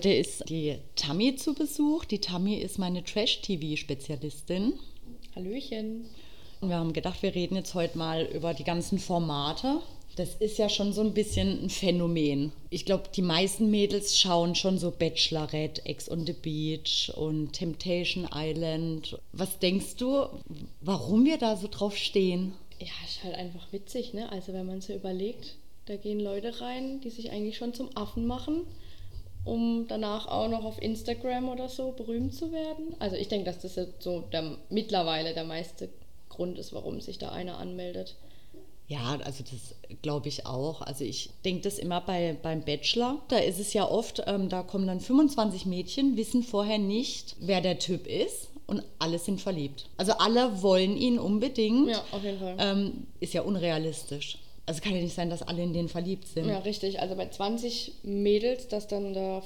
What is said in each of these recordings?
Heute ist die Tammy zu Besuch. Die Tammy ist meine Trash-TV-Spezialistin. Hallöchen. Wir haben gedacht, wir reden jetzt heute mal über die ganzen Formate. Das ist ja schon so ein bisschen ein Phänomen. Ich glaube, die meisten Mädels schauen schon so Bachelorette, Ex on the Beach und Temptation Island. Was denkst du, warum wir da so drauf stehen? Ja, ist halt einfach witzig, ne? Also wenn man so überlegt, da gehen Leute rein, die sich eigentlich schon zum Affen machen, um danach auch noch auf Instagram oder so berühmt zu werden. Also ich denke, dass das jetzt so der, mittlerweile der meiste Grund ist, warum sich da einer anmeldet. Ja, also das glaube ich auch. Also ich denke das immer bei, beim Bachelor. Da ist es ja oft, ähm, da kommen dann 25 Mädchen, wissen vorher nicht, wer der Typ ist und alle sind verliebt. Also alle wollen ihn unbedingt. Ja, auf jeden Fall. Ähm, ist ja unrealistisch. Also kann ja nicht sein, dass alle in den verliebt sind. Ja, richtig. Also bei 20 Mädels, dass dann da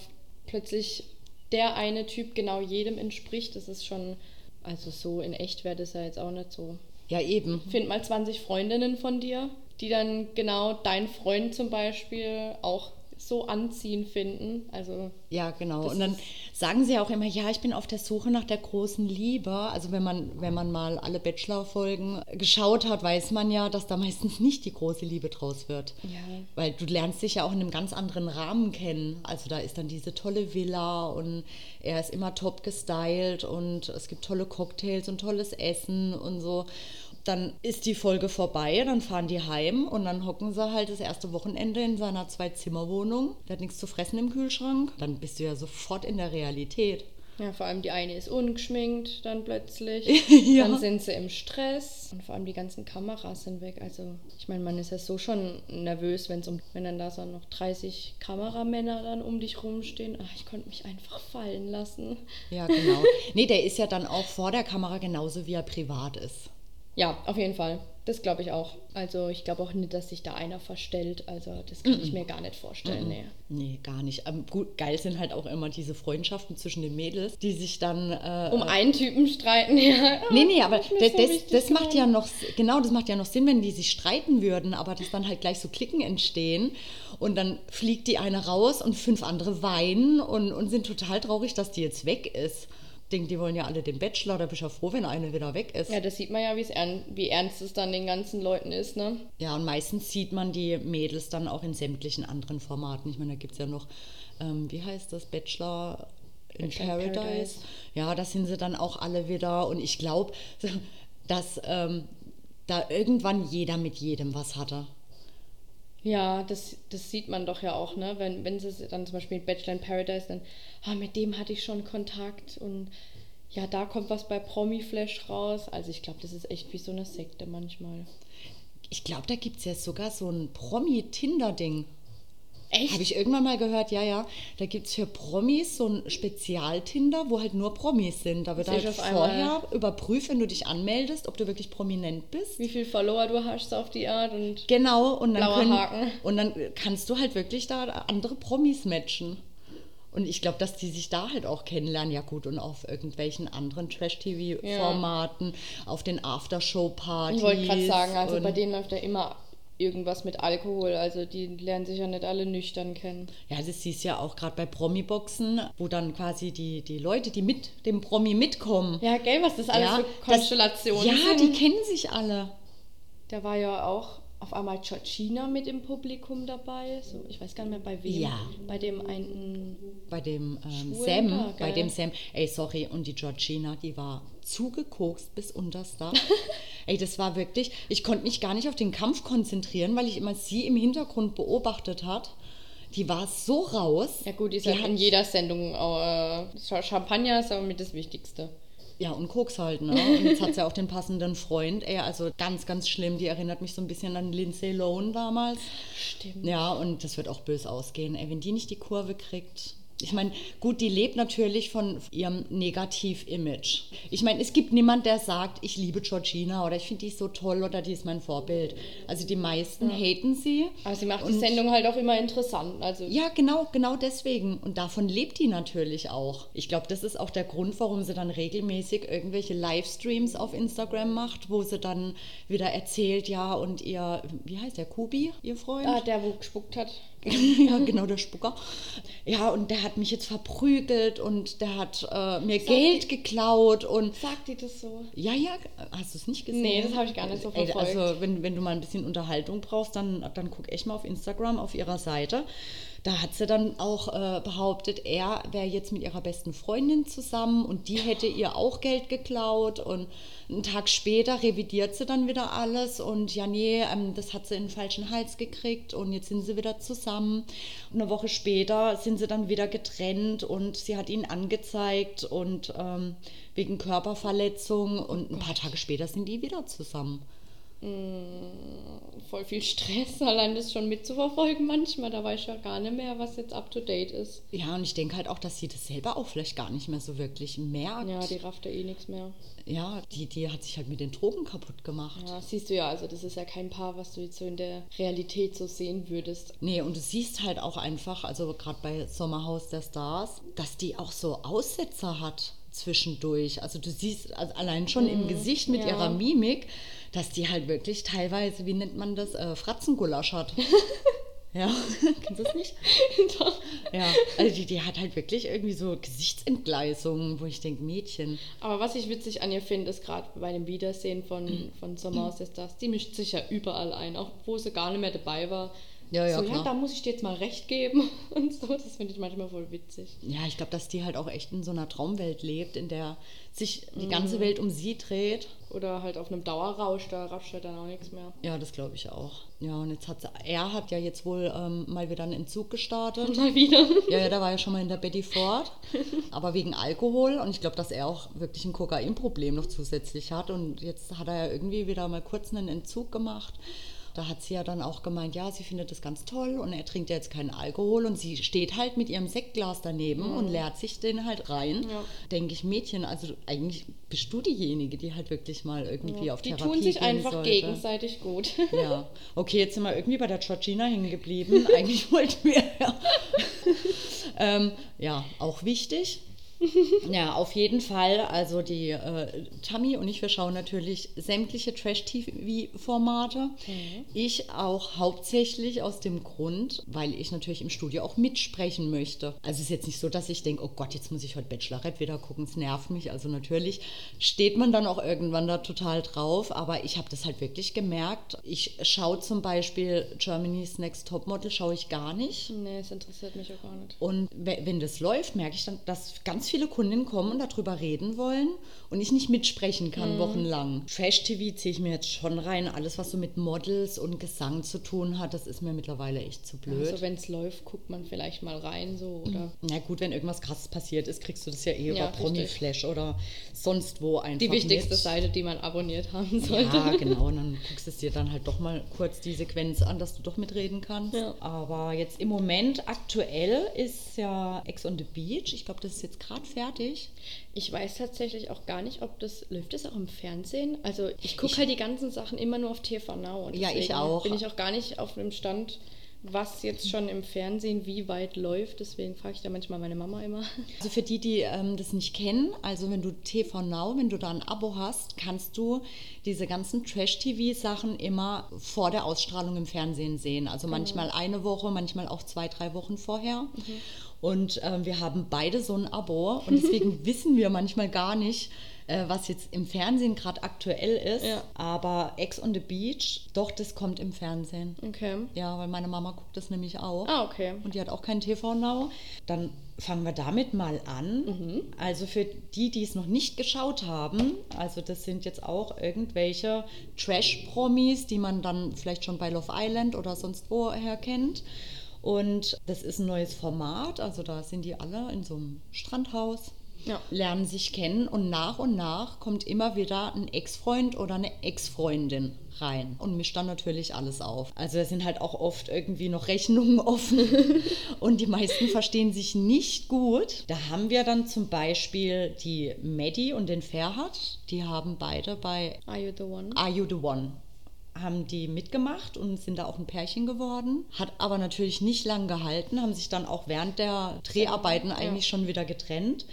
plötzlich der eine Typ genau jedem entspricht, das ist schon, also so in echt wäre das ja jetzt auch nicht so. Ja, eben. Find mal 20 Freundinnen von dir, die dann genau dein Freund zum Beispiel auch so anziehend finden. Also Ja, genau. Und dann sagen sie auch immer, ja, ich bin auf der Suche nach der großen Liebe. Also wenn man, wenn man mal alle Bachelor-Folgen geschaut hat, weiß man ja, dass da meistens nicht die große Liebe draus wird. Ja. Weil du lernst dich ja auch in einem ganz anderen Rahmen kennen. Also da ist dann diese tolle Villa und er ist immer top gestylt und es gibt tolle Cocktails und tolles Essen und so. Dann ist die Folge vorbei, dann fahren die heim und dann hocken sie halt das erste Wochenende in seiner Zwei-Zimmer-Wohnung. Der hat nichts zu fressen im Kühlschrank. Dann bist du ja sofort in der Realität. Ja, vor allem die eine ist ungeschminkt dann plötzlich. Ja. Dann sind sie im Stress. Und vor allem die ganzen Kameras sind weg. Also ich meine, man ist ja so schon nervös, wenn's um, wenn dann da so noch 30 Kameramänner dann um dich rumstehen. Ach, ich konnte mich einfach fallen lassen. Ja, genau. nee, der ist ja dann auch vor der Kamera genauso, wie er privat ist. Ja, auf jeden Fall. Das glaube ich auch. Also ich glaube auch nicht, dass sich da einer verstellt. Also das kann ich mir gar nicht vorstellen. Nee. Nee, gar nicht. Ähm, gut, geil sind halt auch immer diese Freundschaften zwischen den Mädels, die sich dann. Äh, Um einen Typen streiten, ja. Nee, nee, aber das, so das, macht ja noch, genau, das macht ja noch Sinn, wenn die sich streiten würden, aber dass dann halt gleich so Klicken entstehen und dann fliegt die eine raus und fünf andere weinen und, und sind total traurig, dass die jetzt weg ist. Denke, die wollen ja alle den Bachelor, da bist du ja froh, wenn eine wieder weg ist. Ja, das sieht man ja, ern wie ernst es dann den ganzen Leuten ist, ne? Ja, und meistens sieht man die Mädels dann auch in sämtlichen anderen Formaten. Ich meine, da gibt es ja noch, ähm, wie heißt das, Bachelor in Bachelor in Paradise. Paradise. Ja, da sind sie dann auch alle wieder. Und ich glaube, dass ähm, da irgendwann jeder mit jedem was hatte. Ja, das, das sieht man doch ja auch, ne? Wenn, wenn sie dann zum Beispiel mit Bachelor in Paradise dann, ah, mit dem hatte ich schon Kontakt und ja, da kommt was bei Promi-Flash raus. Also ich glaube, das ist echt wie so eine Sekte manchmal. Ich glaube, da gibt es ja sogar so ein Promi-Tinder-Ding. Echt? Habe ich irgendwann mal gehört, ja, ja. Da gibt es für Promis so ein Spezial-Tinder, wo halt nur Promis sind. Da wird halt vorher überprüft, wenn du dich anmeldest, ob du wirklich prominent bist. Wie viel Follower du hast auf die Art und Genau, und dann, können, Haken. und dann kannst du halt wirklich da andere Promis matchen. Und ich glaube, dass die sich da halt auch kennenlernen. Ja, gut, und auf irgendwelchen anderen Trash-TV-Formaten, auf den Aftershow-Partys. ich wollte gerade sagen, also bei denen läuft ja immer irgendwas mit Alkohol. Also die lernen sich ja nicht alle nüchtern kennen. Ja, das siehst du ja auch gerade bei Promi-Boxen, wo dann quasi die, die Leute, die mit dem Promi mitkommen. Ja, gell, was das alles ja, für Konstellationen das, Ja, sind. die kennen sich alle. Da war ja auch auf einmal Georgina mit im Publikum dabei. So, ich weiß gar nicht mehr bei wem. Ja. Bei dem einen. Bei dem ähm, Sam, da, bei dem Sam, ey, sorry, und die Georgina, die war zugekokst bis unters Dach. ey, das war wirklich, ich konnte mich gar nicht auf den Kampf konzentrieren, weil ich immer sie im Hintergrund beobachtet hat. Die war so raus. Ja, gut, die ist hat- in jeder Sendung. Äh, Champagner ist aber mit das Wichtigste. Ja, und Koks halt, ne? Und jetzt hat sie auch den passenden Freund. Ey, also ganz, ganz schlimm. Die erinnert mich so ein bisschen an Lindsay Lohan damals. Stimmt. Ja, und das wird auch böse ausgehen. Ey, wenn die nicht die Kurve kriegt. Ich meine, gut, die lebt natürlich von ihrem Negativ-Image. Ich meine, es gibt niemand, der sagt, ich liebe Georgina oder ich finde die so toll oder die ist mein Vorbild. Also die meisten haten sie. Aber sie macht die Sendung halt auch immer interessant. Also Ja, genau, genau deswegen. Und davon lebt die natürlich auch. Ich glaube, das ist auch der Grund, warum sie dann regelmäßig irgendwelche Livestreams auf Instagram macht, wo sie dann wieder erzählt, ja, und ihr, wie heißt der, Kubi, ihr Freund? ah, der, wo gespuckt hat. ja, genau, der Spucker. Ja, und der hat mich jetzt verprügelt und der hat äh, mir Sagt Geld die- geklaut und Sagt die das so? ja, ja, hast du es nicht gesehen? Nee, das habe ich gar nicht so Ey, verfolgt. also, wenn, wenn du mal ein bisschen Unterhaltung brauchst, dann, dann guck echt mal auf Instagram auf ihrer Seite. Da hat sie dann auch äh, behauptet, er wäre jetzt mit ihrer besten Freundin zusammen und die hätte ihr auch Geld geklaut. Und einen Tag später revidiert sie dann wieder alles und ja, nee, ähm, das hat sie in den falschen Hals gekriegt und jetzt sind sie wieder zusammen. Und eine Woche später sind sie dann wieder getrennt und sie hat ihn angezeigt und ähm, wegen Körperverletzung und ein paar Tage später sind die wieder zusammen. Voll viel Stress, allein das schon mitzuverfolgen manchmal. Da weiß ich ja gar nicht mehr, was jetzt up to date ist. Ja, und ich denke halt auch, dass sie das selber auch vielleicht gar nicht mehr so wirklich merkt. Ja, die rafft ja eh nichts mehr. Ja, die, die hat sich halt mit den Drogen kaputt gemacht. Ja, siehst du ja, also das ist ja kein Paar, was du jetzt so in der Realität so sehen würdest. Nee, und du siehst halt auch einfach, also gerade bei Sommerhaus der Stars, dass die auch so Aussetzer hat zwischendurch. Also du siehst also allein schon im Gesicht mit ja. ihrer Mimik, dass die halt wirklich teilweise, wie nennt man das, äh, Fratzengulasch hat. ja, kennst du das nicht? Doch. Ja, also die, die hat halt wirklich irgendwie so Gesichtsentgleisungen, wo ich denke, Mädchen. Aber was ich witzig an ihr finde, ist gerade bei dem Wiedersehen von, von Sommer der Stars, die mischt sich ja überall ein, auch wo sie gar nicht mehr dabei war. Ja, ja, so, klar. ja, da muss ich dir jetzt mal recht geben und so. Das finde ich manchmal voll witzig. Ja, ich glaube, dass die halt auch echt in so einer Traumwelt lebt, in der sich die Mhm. ganze Welt um sie dreht. Oder halt auf einem Dauerrausch, da rauscht ja dann auch nichts mehr. Ja, das glaube ich auch. Ja, und jetzt hat sie, er hat ja jetzt wohl ähm, mal wieder einen Entzug gestartet. Mal wieder. Ja, ja, da war ja schon mal in der Betty Ford, aber wegen Alkohol. Und ich glaube, dass er auch wirklich ein Kokainproblem noch zusätzlich hat. Und jetzt hat er ja irgendwie wieder mal kurz einen Entzug gemacht. Da hat sie ja dann auch gemeint, ja, sie findet das ganz toll und er trinkt ja jetzt keinen Alkohol und sie steht halt mit ihrem Sektglas daneben und leert sich den halt rein. Mhm. Ja. Denke ich, Mädchen, also eigentlich bist du diejenige, die halt wirklich mal irgendwie auf Die Therapie tun sich gehen einfach sollte. gegenseitig gut. Ja, okay, jetzt sind wir irgendwie bei der Georgina hängen geblieben. Eigentlich wollten wir ja. ähm, ja, auch wichtig. Ja, auf jeden Fall. Also die äh, Tammy und ich, wir schauen natürlich sämtliche Trash-TV-Formate. Ich auch hauptsächlich aus dem Grund, weil ich natürlich im Studio auch mitsprechen möchte. Also es ist jetzt nicht so, dass ich denke, oh Gott, jetzt muss ich heute Bachelorette wieder gucken, es nervt mich. Also natürlich steht man dann auch irgendwann da total drauf, aber ich habe das halt wirklich gemerkt. Ich schaue zum Beispiel Germany's Next Topmodel, schaue ich gar nicht. nee, es interessiert mich auch gar nicht. Und we- wenn das läuft, merke ich dann, dass ganz viele Kundinnen kommen und darüber reden wollen und ich nicht mitsprechen kann wochenlang. Trash-TV ziehe ich mir jetzt schon rein. Alles, was so mit Models und Gesang zu tun hat, das ist mir mittlerweile echt zu blöd. Also wenn es läuft, guckt man vielleicht mal rein so oder Na gut, wenn irgendwas krasses passiert ist, kriegst du das ja eh Ja, über Promi-Flash oder sonst wo einfach die wichtigste mit. Seite, die man abonniert haben sollte. Ja, genau. Und dann guckst du es dir dann halt doch mal kurz die Sequenz an, dass du doch mitreden kannst. Ja. Aber jetzt im Moment aktuell ist ja Ex on the Beach. Ich glaube, das ist jetzt gerade fertig. Ich weiß tatsächlich auch gar nicht, ob das läuft das auch im Fernsehen. Also ich gucke halt die ganzen Sachen immer nur auf TV Now. Und Ja, ich auch. Bin ich auch gar nicht auf dem Stand, was jetzt schon im Fernsehen wie weit läuft. Deswegen frage ich da manchmal meine Mama immer. Also für die, die ähm, das nicht kennen, also wenn du TV Now, wenn du da ein Abo hast, kannst du diese ganzen Trash-TV-Sachen immer vor der Ausstrahlung im Fernsehen sehen. Also manchmal eine Woche, manchmal auch zwei, drei Wochen vorher. Und ähm, wir haben beide so ein Abo und deswegen wissen wir manchmal gar nicht, äh, was jetzt im Fernsehen gerade aktuell ist. Ja. Aber Ex on the Beach, doch, das kommt im Fernsehen. Okay. Ja, weil meine Mama guckt das nämlich auch. Ah, okay. Und die hat auch keinen TV Now. Dann fangen wir damit mal an. Also für die, die es noch nicht geschaut haben, also das sind jetzt auch irgendwelche Trash-Promis, die man dann vielleicht schon bei Love Island oder sonst woher kennt. Und das ist ein neues Format, also da sind die alle in so einem Strandhaus, Ja. lernen sich kennen und nach und nach kommt immer wieder ein Ex-Freund oder eine Ex-Freundin rein und mischt dann natürlich alles auf. Also da sind halt auch oft irgendwie noch Rechnungen offen und die meisten verstehen sich nicht gut. Da haben wir dann zum Beispiel die Maddie und den Ferhat, die haben beide bei Are you the one? Are You the One? Haben die mitgemacht und sind da auch ein Pärchen geworden. Hat aber natürlich nicht lang gehalten, haben sich dann auch während der Dreharbeiten Ja. eigentlich schon wieder getrennt.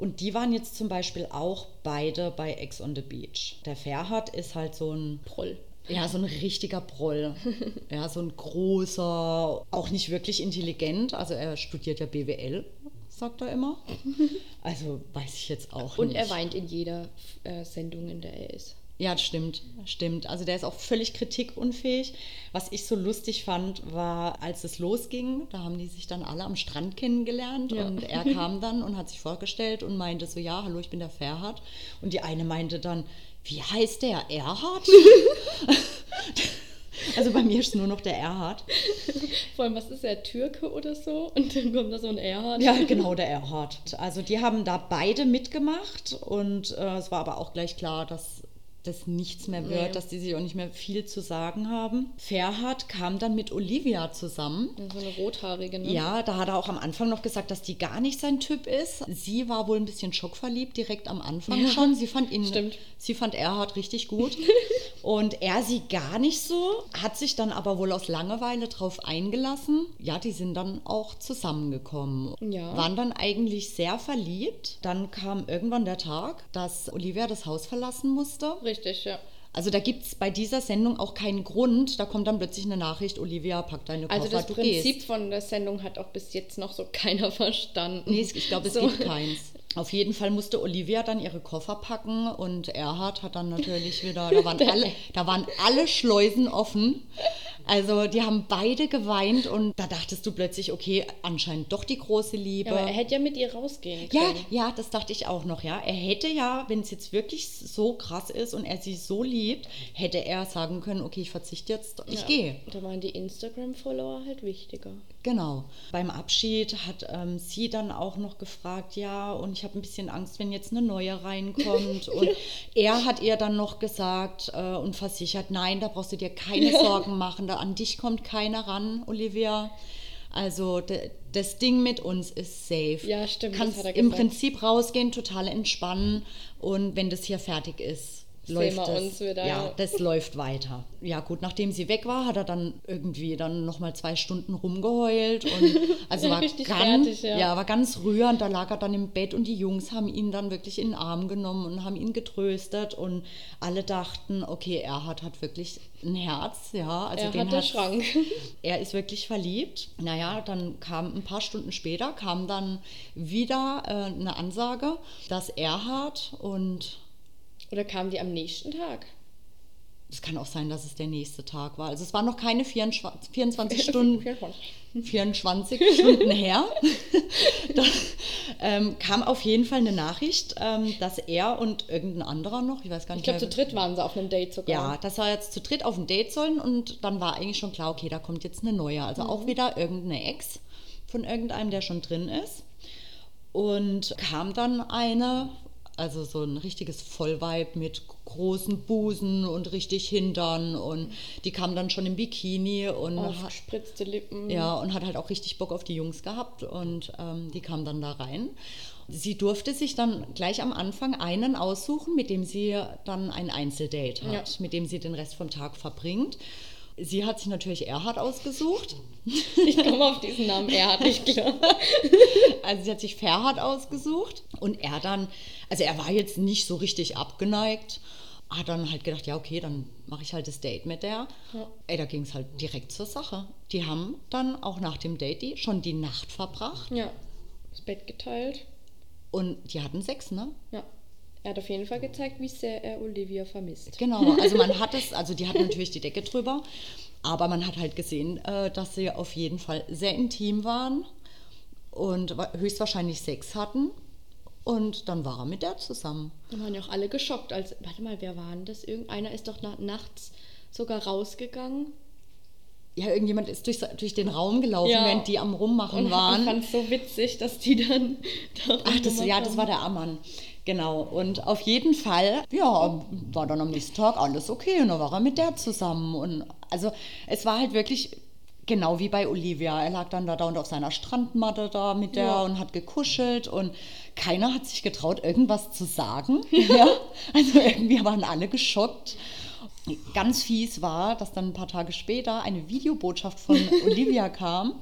Und die waren jetzt zum Beispiel auch beide bei Ex on the Beach. Der Ferhat ist halt so ein Proll. Ja, so ein richtiger Proll. Ja, so ein großer, auch nicht wirklich intelligent. Also er studiert ja BWL, sagt er immer. Also weiß ich jetzt auch Und nicht. er weint in jeder äh, Sendung, in der er ist. Ja, stimmt, stimmt. Also der ist auch völlig kritikunfähig. Was ich so lustig fand, war, als es losging, da haben die sich dann alle am Strand kennengelernt Ja. und er kam dann und hat sich vorgestellt und meinte so, ja, hallo, ich bin der Ferhat. Und die eine meinte dann, wie heißt der, Erhard? also bei mir ist nur noch der Erhard. Vor allem, was ist er, Türke oder so? Und dann kommt da so ein Erhard. Ja, genau, der Erhard. Also die haben da beide mitgemacht und äh, es war aber auch gleich klar, dass das nichts mehr wird, Nee. dass die sich auch nicht mehr viel zu sagen haben. Ferhat kam dann mit Olivia zusammen. So eine rothaarige, ne? Ja, da hat er auch am Anfang noch gesagt, dass die gar nicht sein Typ ist. Sie war wohl ein bisschen schockverliebt direkt am Anfang Ja, schon. Sie fand ihn, stimmt. sie fand Erhard richtig gut und er sie gar nicht so. Hat sich dann aber wohl aus Langeweile drauf eingelassen. Ja, die sind dann auch zusammengekommen. Ja. Waren dann eigentlich sehr verliebt. Dann kam irgendwann der Tag, dass Olivia das Haus verlassen musste. Richtig, ja. Also da gibt es bei dieser Sendung auch keinen Grund. Da kommt dann plötzlich eine Nachricht, Olivia, pack deine Koffer, Also das du Prinzip gehst. von der Sendung hat auch bis jetzt noch so keiner verstanden. Nee, ich glaube, es So. gibt keins. Auf jeden Fall musste Olivia dann ihre Koffer packen und Erhard hat dann natürlich wieder, da waren alle, da waren alle Schleusen offen. Also die haben beide geweint und da dachtest du plötzlich, okay, anscheinend doch die große Liebe. Ja, aber er hätte ja mit ihr rausgehen Ja, können. ja, das dachte ich auch noch, ja. Er hätte ja, wenn es jetzt wirklich so krass ist und er sie so liebt, hätte er sagen können, okay, ich verzichte jetzt, ich Ja. gehe. Da waren die Instagram-Follower halt wichtiger. Genau. Beim Abschied hat ähm, sie dann auch noch gefragt, ja, und ich habe ein bisschen Angst, wenn jetzt eine neue reinkommt. Und er hat ihr dann noch gesagt äh, und versichert, nein, da brauchst du dir keine Sorgen machen, da an dich kommt keiner ran, Olivia. Also das Ding mit uns ist safe. Ja, stimmt, Kannst im. Prinzip rausgehen, total entspannen und wenn das hier fertig ist, läuft das. ja, ja. das läuft weiter. Ja gut, nachdem sie weg war, hat er dann irgendwie dann noch mal zwei Stunden rumgeheult und also Ja, war ganz, fertig, ja. war ganz rührend. Da lag er dann im Bett und die Jungs haben ihn dann wirklich in den Arm genommen und haben ihn getröstet und alle dachten, okay, er hat, hat wirklich ein Herz, ja. Also er den hat hat's- Schrank. er ist wirklich verliebt. Naja, dann kam ein paar Stunden später, kam dann wieder äh, eine Ansage, dass Erhard und Oder kamen die am nächsten Tag? es kann auch sein, dass es der nächste Tag war. Also es waren noch keine 24, 24 Stunden, 24 Stunden her. da ähm, kam auf jeden Fall eine Nachricht, ähm, dass er und irgendein anderer noch, ich weiß gar Ich nicht glaube, zu dritt waren sie auf einem Date sogar. ja, dass wir jetzt zu dritt auf ein Date sollen und dann war eigentlich schon klar, okay, da kommt jetzt eine neue. Also auch wieder irgendeine Ex von irgendeinem, der schon drin ist. Und kam dann eine, also so ein richtiges Vollweib mit großen Busen und richtig Hintern und die kam dann schon im Bikini und ha- Aufgespritzte Lippen. ja, und hat halt auch richtig Bock auf die Jungs gehabt und ähm, die kam dann da rein. Sie durfte sich dann gleich am Anfang einen aussuchen, mit dem sie dann ein Einzeldate hat, Ja. mit dem sie den Rest vom Tag verbringt. Sie hat sich natürlich Erhard ausgesucht. Ich komme auf diesen Namen, er hat nicht klar. Also sie hat sich Ferhat ausgesucht und er dann, also er war jetzt nicht so richtig abgeneigt, hat dann halt gedacht, ja okay, dann mache ich halt das Date mit der. Ja. Ey, da ging es halt direkt zur Sache. Die haben dann auch nach dem Date die, schon die Nacht verbracht Ja, das Bett geteilt. und die hatten Sex, ne? Ja. Er hat auf jeden Fall gezeigt, wie sehr er Olivia vermisst. Genau, also man hat es, also die hatten natürlich die Decke drüber, aber man hat halt gesehen, äh, dass sie auf jeden Fall sehr intim waren und wa- höchstwahrscheinlich Sex hatten. Und dann war er mit der zusammen. Da waren ja auch alle geschockt. Als, warte mal, wer war denn das? Irgendeiner ist doch na, nachts sogar rausgegangen. Ja, irgendjemand ist durch, durch den Raum gelaufen, Ja. während die am Rummachen Und waren. fand es so witzig, dass die dann. da Ach, das, ja, das war der Ammann. Genau. Und auf jeden Fall, ja, war dann am nächsten Tag alles okay. Und dann war er mit der zusammen. Und also es war halt wirklich genau wie bei Olivia. Er lag dann da, und auf seiner Strandmatte da mit der Ja. und hat gekuschelt und keiner hat sich getraut, irgendwas zu sagen. ja? Also irgendwie waren alle geschockt. Ganz fies war, dass dann ein paar Tage später eine Videobotschaft von Olivia kam.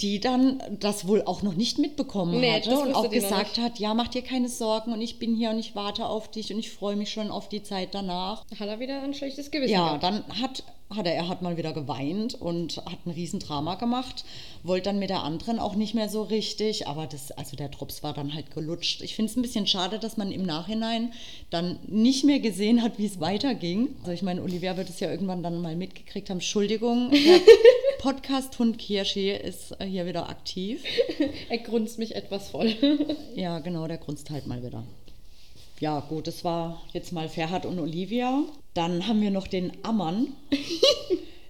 Die dann das wohl auch noch nicht mitbekommen Nee, hatte und auch gesagt hat, ja, mach dir keine Sorgen und ich bin hier und ich warte auf dich und ich freue mich schon auf die Zeit danach. Hat er wieder ein schlechtes Gewissen Ja, gehabt. dann hat, hat er, er hat mal wieder geweint und hat ein Riesendrama gemacht, wollte dann mit der anderen auch nicht mehr so richtig, aber das, also der Drops war dann halt gelutscht. Ich finde es ein bisschen schade, dass man im Nachhinein dann nicht mehr gesehen hat, wie es weiterging. Also ich meine, Olivia wird es ja irgendwann dann mal mitgekriegt haben. Entschuldigung, der Podcast Hund Kirschi ist äh, hier wieder aktiv. Er grunzt mich etwas voll. Ja, genau, der grunzt halt mal wieder. Ja, gut, das war jetzt mal Ferhat und Olivia. Dann haben wir noch den Ammann.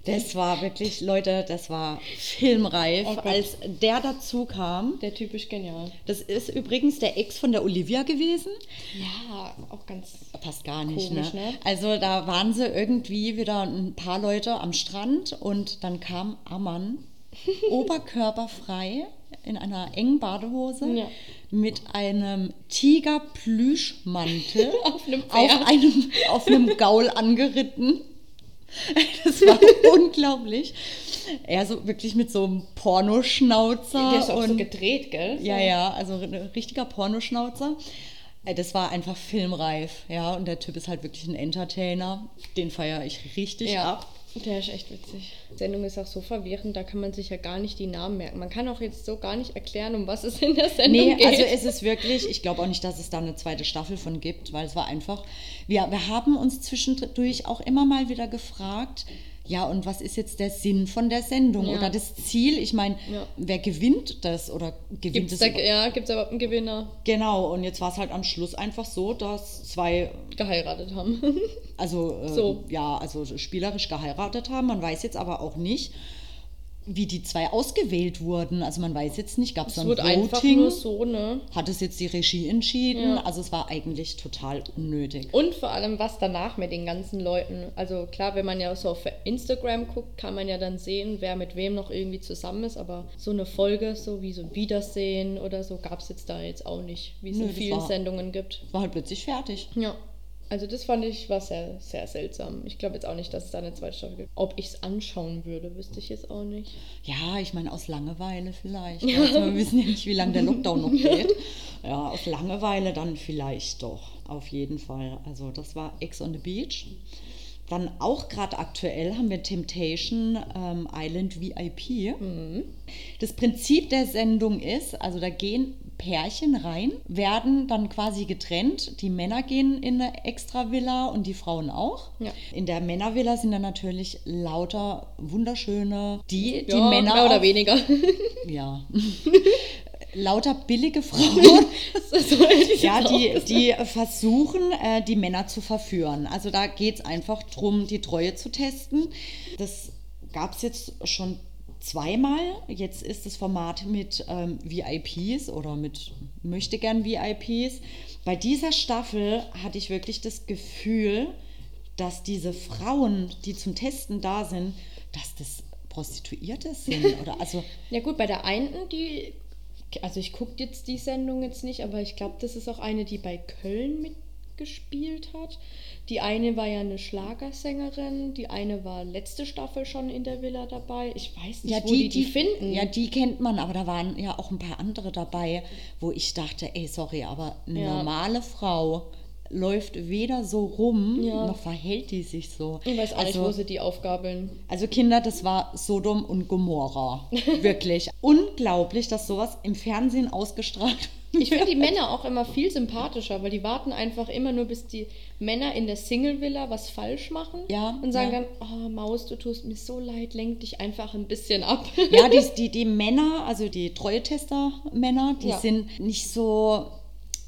Das war wirklich, Leute, das war filmreif, Oh als der dazu kam. Der typisch genial. Das ist übrigens der Ex von der Olivia gewesen. Ja, auch ganz. Passt gar nicht, Komisch, ne? ne? Also da waren sie irgendwie wieder ein paar Leute am Strand und dann kam Ammann oberkörperfrei in einer engen Badehose Ja. Mit einem Tigerplüschmantel Auf einem auf einem, auf einem Gaul angeritten. Das war unglaublich. Er so wirklich mit so einem Pornoschnauzer. Der ist auch so und gedreht, gell? ja, ja, also ein richtiger Pornoschnauzer. Äh, Das war einfach filmreif, ja. Und der Typ ist halt wirklich ein Entertainer. Den feiere ich richtig Ja, ab. Der ist echt witzig. Die Sendung ist auch so verwirrend, da kann man sich ja gar nicht die Namen merken. Man kann auch jetzt so gar nicht erklären, um was es in der Sendung Nee, geht. also es ist wirklich, ich glaube auch nicht, dass es da eine zweite Staffel von gibt, weil es war einfach, wir, wir haben uns zwischendurch auch immer mal wieder gefragt, ja, und was ist jetzt der Sinn von der Sendung Ja. oder das Ziel? Ich meine, Ja. wer gewinnt das oder gewinnt Gibt's es? da, ja, gibt es überhaupt einen Gewinner Genau, und jetzt war es halt am Schluss einfach so, dass zwei geheiratet haben? also äh, So. ja, also spielerisch geheiratet haben. Man weiß jetzt aber auch nicht, wie die zwei ausgewählt wurden. Also man weiß jetzt nicht, gab es dann Voting? nur so, ne? Hat es jetzt die Regie entschieden? Ja. Also es war eigentlich total unnötig. Und vor allem, was danach mit den ganzen Leuten. Also klar, wenn man ja so auf Instagram guckt, kann man ja dann sehen, wer mit wem noch irgendwie zusammen ist. Aber so eine Folge, so wie so ein Wiedersehen oder so, gab es jetzt da jetzt auch nicht, wie es in vielen war- Sendungen gibt. War halt plötzlich fertig. Ja. Also das fand ich war sehr, sehr seltsam. Ich glaube jetzt auch nicht, dass es da eine zweite Staffel gibt. Ob ich es anschauen würde, wüsste ich jetzt auch nicht. Ja, ich meine, aus Langeweile vielleicht. Also wir wissen ja nicht, wie lange der Lockdown noch geht. Ja, aus Langeweile dann vielleicht doch. Auf jeden Fall. Also das war Ex on the Beach. Dann auch gerade aktuell haben wir Temptation ähm, Island VIP. Das Prinzip der Sendung ist, also da gehen Pärchen rein, werden dann quasi getrennt. Die Männer gehen in eine extra Villa und die Frauen auch. Ja. In der Männervilla sind dann natürlich lauter wunderschöne, die die ja, Männer mehr oder auch- weniger. ja. lauter billige Frauen, ja, die, die versuchen, äh, die Männer zu verführen. Also da geht es einfach darum, die Treue zu testen. Das gab es jetzt schon zweimal. Jetzt ist das Format mit ähm, VIPs oder mit möchte gern VIPs. Bei dieser Staffel hatte ich wirklich das Gefühl, dass diese Frauen, die zum Testen da sind, dass das Prostituierte sind. Oder also Ja gut, bei der einen, die, also ich gucke jetzt die Sendung jetzt nicht, aber ich glaube, das ist auch eine, die bei Köln mitgespielt hat. Die eine war ja eine Schlagersängerin, die eine war letzte Staffel schon in der Villa dabei. Ich weiß nicht, wo die die, finden. Ja, die kennt man, aber da waren ja auch ein paar andere dabei, wo ich dachte, ey, sorry, aber eine Ja. normale Frau läuft weder so rum, Ja. noch verhält die sich so. ich weiß auch nicht, also, wo sie die aufgabeln. also Kinder, das war Sodom und Gomorra. Wirklich. Unglaublich, dass sowas im Fernsehen ausgestrahlt Ich finde die Männer auch immer viel sympathischer, weil die warten einfach immer nur, bis die Männer in der Single-Villa was falsch machen Ja, und sagen ja. dann, oh Maus, du tust mir so leid, lenk dich einfach ein bisschen ab. Ja, die, die, die Männer, also die Treue-Tester-Männer, die Ja. sind nicht so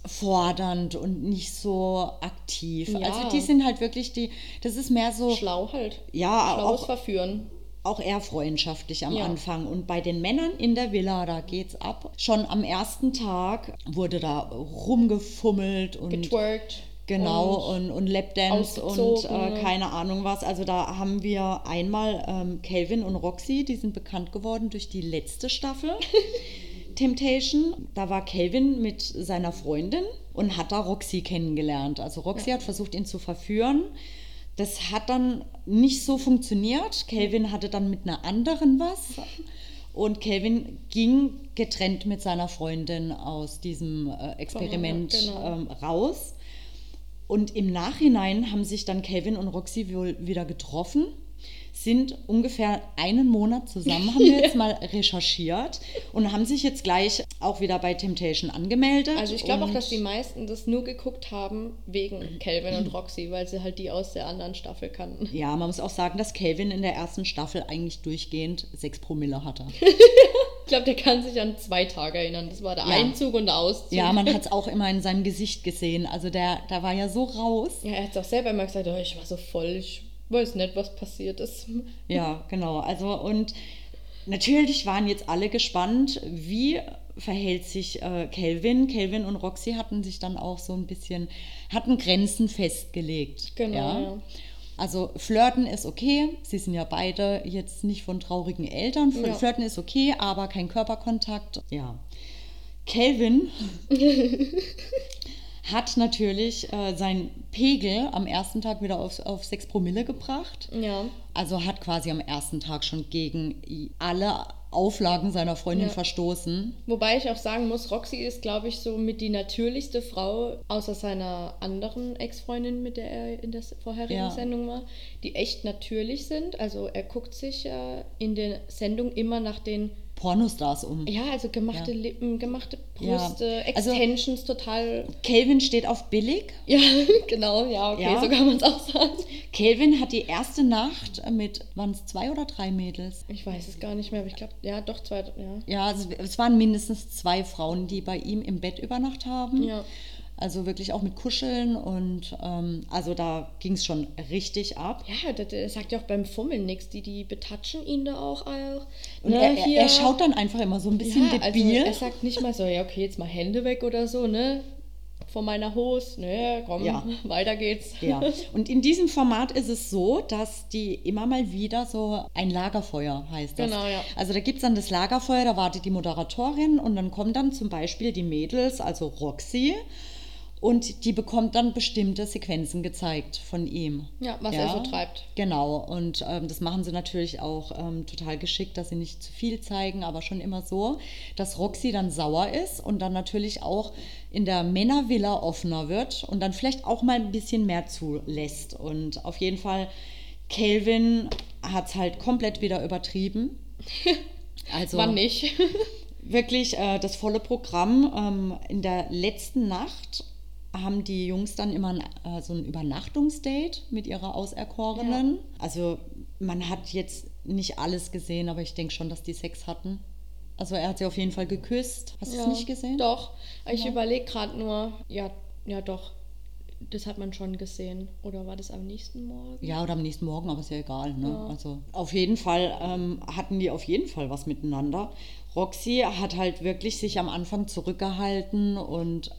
fordernd und nicht so aktiv. Ja. Also die sind halt wirklich die, das ist mehr so, Schlau halt. ja, Schlaues auch, Verführen. Auch eher freundschaftlich am Ja. Anfang. Und bei den Männern in der Villa, da geht's ab. Schon am ersten Tag wurde da rumgefummelt und Getwerkt. Genau, und, und Lapdance und äh, keine Ahnung was. Also da haben wir einmal ähm, Calvin und Roxy, die sind bekannt geworden durch die letzte Staffel Temptation. Da war Calvin mit seiner Freundin und hat da Roxy kennengelernt. Also Roxy hat versucht, ihn zu verführen. Das hat dann nicht so funktioniert. Calvin hatte dann mit einer anderen was. Und Calvin ging getrennt mit seiner Freundin aus diesem äh, Experiment Genau. ähm, raus. Und im Nachhinein haben sich dann Calvin und Roxy wohl wieder getroffen, sind ungefähr einen Monat zusammen, haben wir jetzt mal recherchiert und haben sich jetzt gleich auch wieder bei Temptation angemeldet. Also ich glaube auch, dass die meisten das nur geguckt haben wegen Calvin und Roxy, weil sie halt die aus der anderen Staffel kannten. Ja, man muss auch sagen, dass Calvin in der ersten Staffel eigentlich durchgehend 6 Promille hatte. Ich glaube, der kann sich an zwei Tage erinnern. Das war der Ja. Einzug und der Auszug. Ja, man hat es auch immer in seinem Gesicht gesehen. Also der, der war ja so raus. Ja, er hat es auch selber immer gesagt, oh, ich war so voll, ich weiß nicht, was passiert ist. Ja, genau. Also und natürlich waren jetzt alle gespannt, wie verhält sich äh, Calvin. Calvin und Roxy hatten sich dann auch so ein bisschen, hatten Grenzen festgelegt. Genau, Ja? ja. Also flirten ist okay. Sie sind ja beide jetzt nicht von traurigen Eltern. Fl- Ja. Flirten ist okay, aber kein Körperkontakt. Ja. Calvin hat natürlich äh, seinen Pegel am ersten Tag wieder auf, auf 6 Promille gebracht. Ja. Also hat quasi am ersten Tag schon gegen alle Auflagen seiner Freundin Ja. verstoßen. Wobei ich auch sagen muss, Roxy ist, glaube ich, so mit die natürlichste Frau, außer seiner anderen Ex-Freundin, mit der er in der vorherigen Ja. Sendung war, die echt natürlich sind. Also er guckt sich ja in der Sendung immer nach den, Pornostars um. ja, also gemachte Ja. Lippen, gemachte Ja. Brüste, Also- Extensions, total. Calvin steht auf billig. Ja, genau, ja, okay, Ja. so kann man es auch sagen. Calvin hat die erste Nacht mit, waren es zwei oder drei Mädels? Ich weiß es gar nicht mehr, aber ich glaube, ja, doch zwei, ja. Ja, also es waren mindestens zwei Frauen, die bei ihm im Bett übernacht haben. Ja. Also wirklich auch mit Kuscheln und ähm, also da ging es schon richtig ab. Ja, der sagt ja auch beim Fummeln nichts. Die, die betatschen ihn da auch. auch. Und Ne, er, er, er schaut dann einfach immer so ein bisschen ja, also debil. er sagt nicht mal so, ja, okay, jetzt mal Hände weg oder so, ne? Von meiner Hose, ne, komm, Ja. weiter geht's. Ja, und in diesem Format ist es so, dass die immer mal wieder so ein Lagerfeuer heißt das. Genau, ja. Also da gibt es dann das Lagerfeuer, da wartet die Moderatorin und dann kommen dann zum Beispiel die Mädels, also Roxy, und die bekommt dann bestimmte Sequenzen gezeigt von ihm. Ja, was er so treibt. Genau, und ähm, das machen sie natürlich auch ähm, total geschickt, dass sie nicht zu viel zeigen, aber schon immer so, dass Roxy dann sauer ist und dann natürlich auch in der Männervilla offener wird und dann vielleicht auch mal ein bisschen mehr zulässt. Und auf jeden Fall, Calvin hat es halt komplett wieder übertrieben. Also Wann nicht? wirklich äh, das volle Programm. Ähm, in der letzten Nacht haben die Jungs dann immer ein, äh, so ein Übernachtungsdate mit ihrer Auserkorenen. Also man hat jetzt nicht alles gesehen, aber ich denke schon, dass die Sex hatten. Also er hat sie auf jeden Fall geküsst. Hast du es nicht gesehen? Doch. Ich Ja. überlege gerade nur, ja, ja doch. Das hat man schon gesehen. Oder war das am nächsten Morgen? Ja, oder am nächsten Morgen, aber ist ja egal. Ne? Ja. Also auf jeden Fall ähm, hatten die auf jeden Fall was miteinander. Roxy hat halt wirklich sich am Anfang zurückgehalten und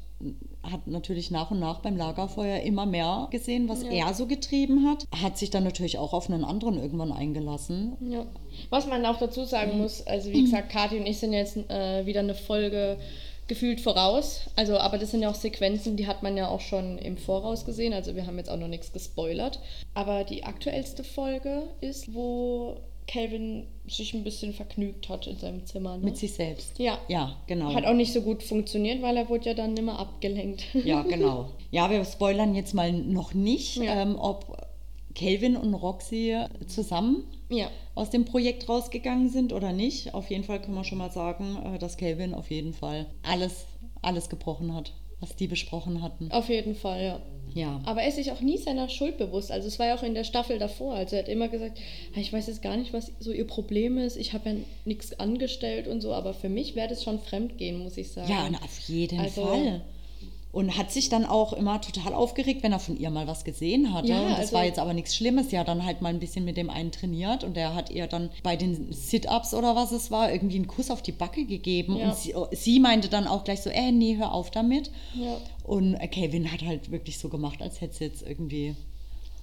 hat natürlich nach und nach beim Lagerfeuer immer mehr gesehen, was Ja. er so getrieben hat. Hat sich dann natürlich auch auf einen anderen irgendwann eingelassen. Ja. Was man auch dazu sagen muss, also wie gesagt, Kathi und ich sind jetzt äh, wieder eine Folge gefühlt voraus. Also, aber das sind ja auch Sequenzen, die hat man ja auch schon im Voraus gesehen. Also wir haben jetzt auch noch nichts gespoilert. Aber die aktuellste Folge ist, wo Calvin sich ein bisschen vergnügt hat in seinem Zimmer. Ne? Mit sich selbst. Ja. Ja, genau. Hat auch nicht so gut funktioniert, weil er wurde ja dann immer abgelenkt. Ja, genau. Ja, wir spoilern jetzt mal noch nicht, Ja. ähm, ob Calvin und Roxy zusammen ja. aus dem Projekt rausgegangen sind oder nicht. Auf jeden Fall können wir schon mal sagen, äh, dass Calvin auf jeden Fall alles, alles gebrochen hat, was die besprochen hatten. Auf jeden Fall, ja. Ja. Aber er ist sich auch nie seiner Schuld bewusst. Also es war ja auch in der Staffel davor. Also er hat immer gesagt, "Ah, ich weiß jetzt gar nicht, was so ihr Problem ist. Ich habe ja nichts angestellt und so. Aber für mich wäre das schon Fremdgehen, muss ich sagen. Ja, na, auf jeden Also- Fall. Und hat sich dann auch immer total aufgeregt, wenn er von ihr mal was gesehen hatte. Ja, und das also- war jetzt aber nichts Schlimmes. Ja, dann halt mal ein bisschen mit dem einen trainiert und der hat ihr dann bei den Sit-Ups oder was es war, irgendwie einen Kuss auf die Backe gegeben. Ja. Und sie, sie meinte dann auch gleich so, äh, nee, hör auf damit. Ja. Und äh, Kevin hat halt wirklich so gemacht, als hätte sie jetzt irgendwie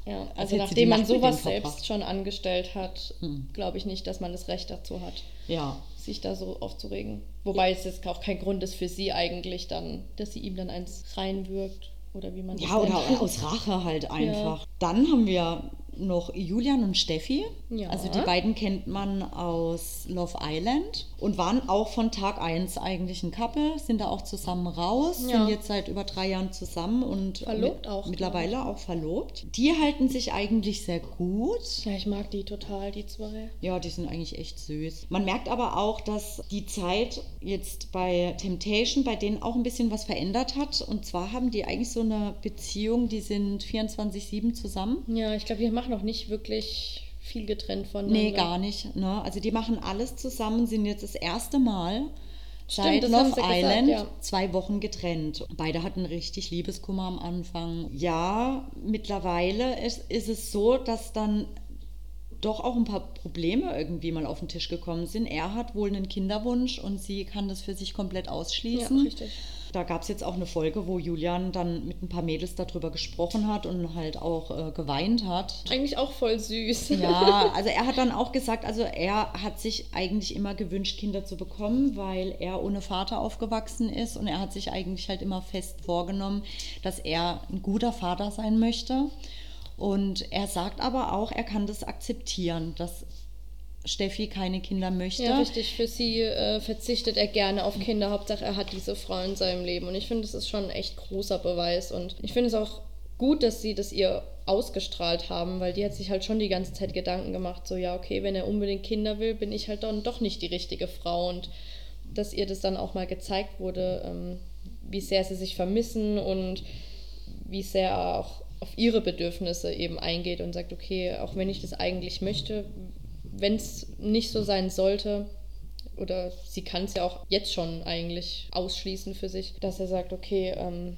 Ja, Als also die nachdem man sowas selbst schon angestellt hat, Hm. glaube ich nicht, dass man das Recht dazu hat, Ja, sich da so aufzuregen. Wobei es jetzt auch kein Grund ist für sie eigentlich dann, dass sie ihm dann eins reinwirkt oder wie man ja oder nennt. aus Rache halt einfach. Dann haben wir noch Julian und Steffi. Ja. Also die beiden kennt man aus Love Island und waren auch von Tag 1 eigentlich ein Couple, sind da auch zusammen raus, Ja. sind jetzt seit über drei Jahren zusammen und Verlobt mit- auch, mittlerweile auch verlobt. Die halten sich eigentlich sehr gut. Ja, ich mag die total, die zwei. Ja, die sind eigentlich echt süß. Man merkt aber auch, dass die Zeit jetzt bei Temptation bei denen auch ein bisschen was verändert hat. Und zwar haben die eigentlich so eine Beziehung, die sind 24-7 zusammen. Ja, ich glaube, die machen auch nicht wirklich viel getrennt voneinander. Nee, gar nicht. Ne? Also die machen alles zusammen, sind jetzt das erste Mal Stimmt, seit Love sie gesagt, Island ja. zwei Wochen getrennt. Beide hatten richtig Liebeskummer am Anfang. Ja, mittlerweile ist, ist es so, dass dann doch auch ein paar Probleme irgendwie mal auf den Tisch gekommen sind. Er hat wohl einen Kinderwunsch und sie kann das für sich komplett Ja, ausschließen. richtig. Da gab es jetzt auch eine Folge, wo Julian dann mit ein paar Mädels darüber gesprochen hat und halt auch äh, geweint hat. Eigentlich auch voll süß. Ja, also er hat dann auch gesagt, also er hat sich eigentlich immer gewünscht, Kinder zu bekommen, weil er ohne Vater aufgewachsen ist und er hat sich eigentlich halt immer fest vorgenommen, dass er ein guter Vater sein möchte. Und er sagt aber auch, er kann das akzeptieren, dass Steffi keine Kinder möchte. Ja, richtig. Für sie äh, verzichtet er gerne auf Kinder. Hauptsache, er hat diese Frau in seinem Leben. Und ich finde, das ist schon ein echt großer Beweis. Und ich finde es auch gut, dass sie das ihr ausgestrahlt haben, weil die hat sich halt schon die ganze Zeit Gedanken gemacht, so ja, okay, wenn er unbedingt Kinder will, bin ich halt dann doch nicht die richtige Frau. Und dass ihr das dann auch mal gezeigt wurde, ähm, wie sehr sie sich vermissen und wie sehr auch auf ihre Bedürfnisse eben eingeht und sagt, okay, auch wenn ich das eigentlich möchte, wenn es nicht so sein sollte, oder sie kann es ja auch jetzt schon eigentlich ausschließen für sich, dass er sagt, okay, ähm,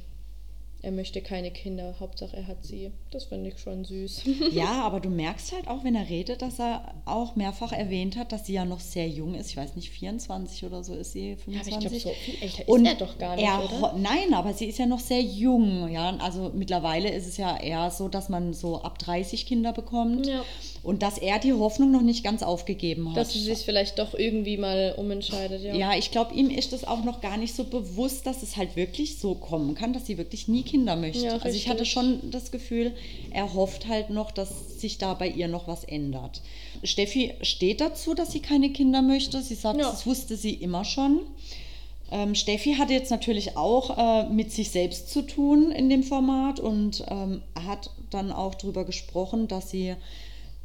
er möchte keine Kinder, Hauptsache er hat sie. Das finde ich schon süß. Ja, aber du merkst halt auch, wenn er redet, dass er auch mehrfach erwähnt hat, dass sie ja noch sehr jung ist. Ich weiß nicht, 24 oder so ist sie, 25. aber ich glaube, so viel älter ist Und er doch gar nicht, er, oder? Nein, aber sie ist ja noch sehr jung. Ja? Also mittlerweile ist es ja eher so, dass man so ab 30 Kinder bekommt. Ja. Und dass er die Hoffnung noch nicht ganz aufgegeben hat. Dass sie sich vielleicht doch irgendwie mal umentscheidet, ja. ja, ich glaube, ihm ist das auch noch gar nicht so bewusst, dass es halt wirklich so kommen kann, dass sie wirklich nie Kinder möchte. Ja, also ich hatte schon das Gefühl, er hofft halt noch, dass sich da bei ihr noch was ändert. Steffi steht dazu, dass sie keine Kinder möchte. Sie sagt, Ja. das wusste sie immer schon. Ähm, Steffi hatte jetzt natürlich auch äh, mit sich selbst zu tun in dem Format und ähm, hat dann auch darüber gesprochen, dass sie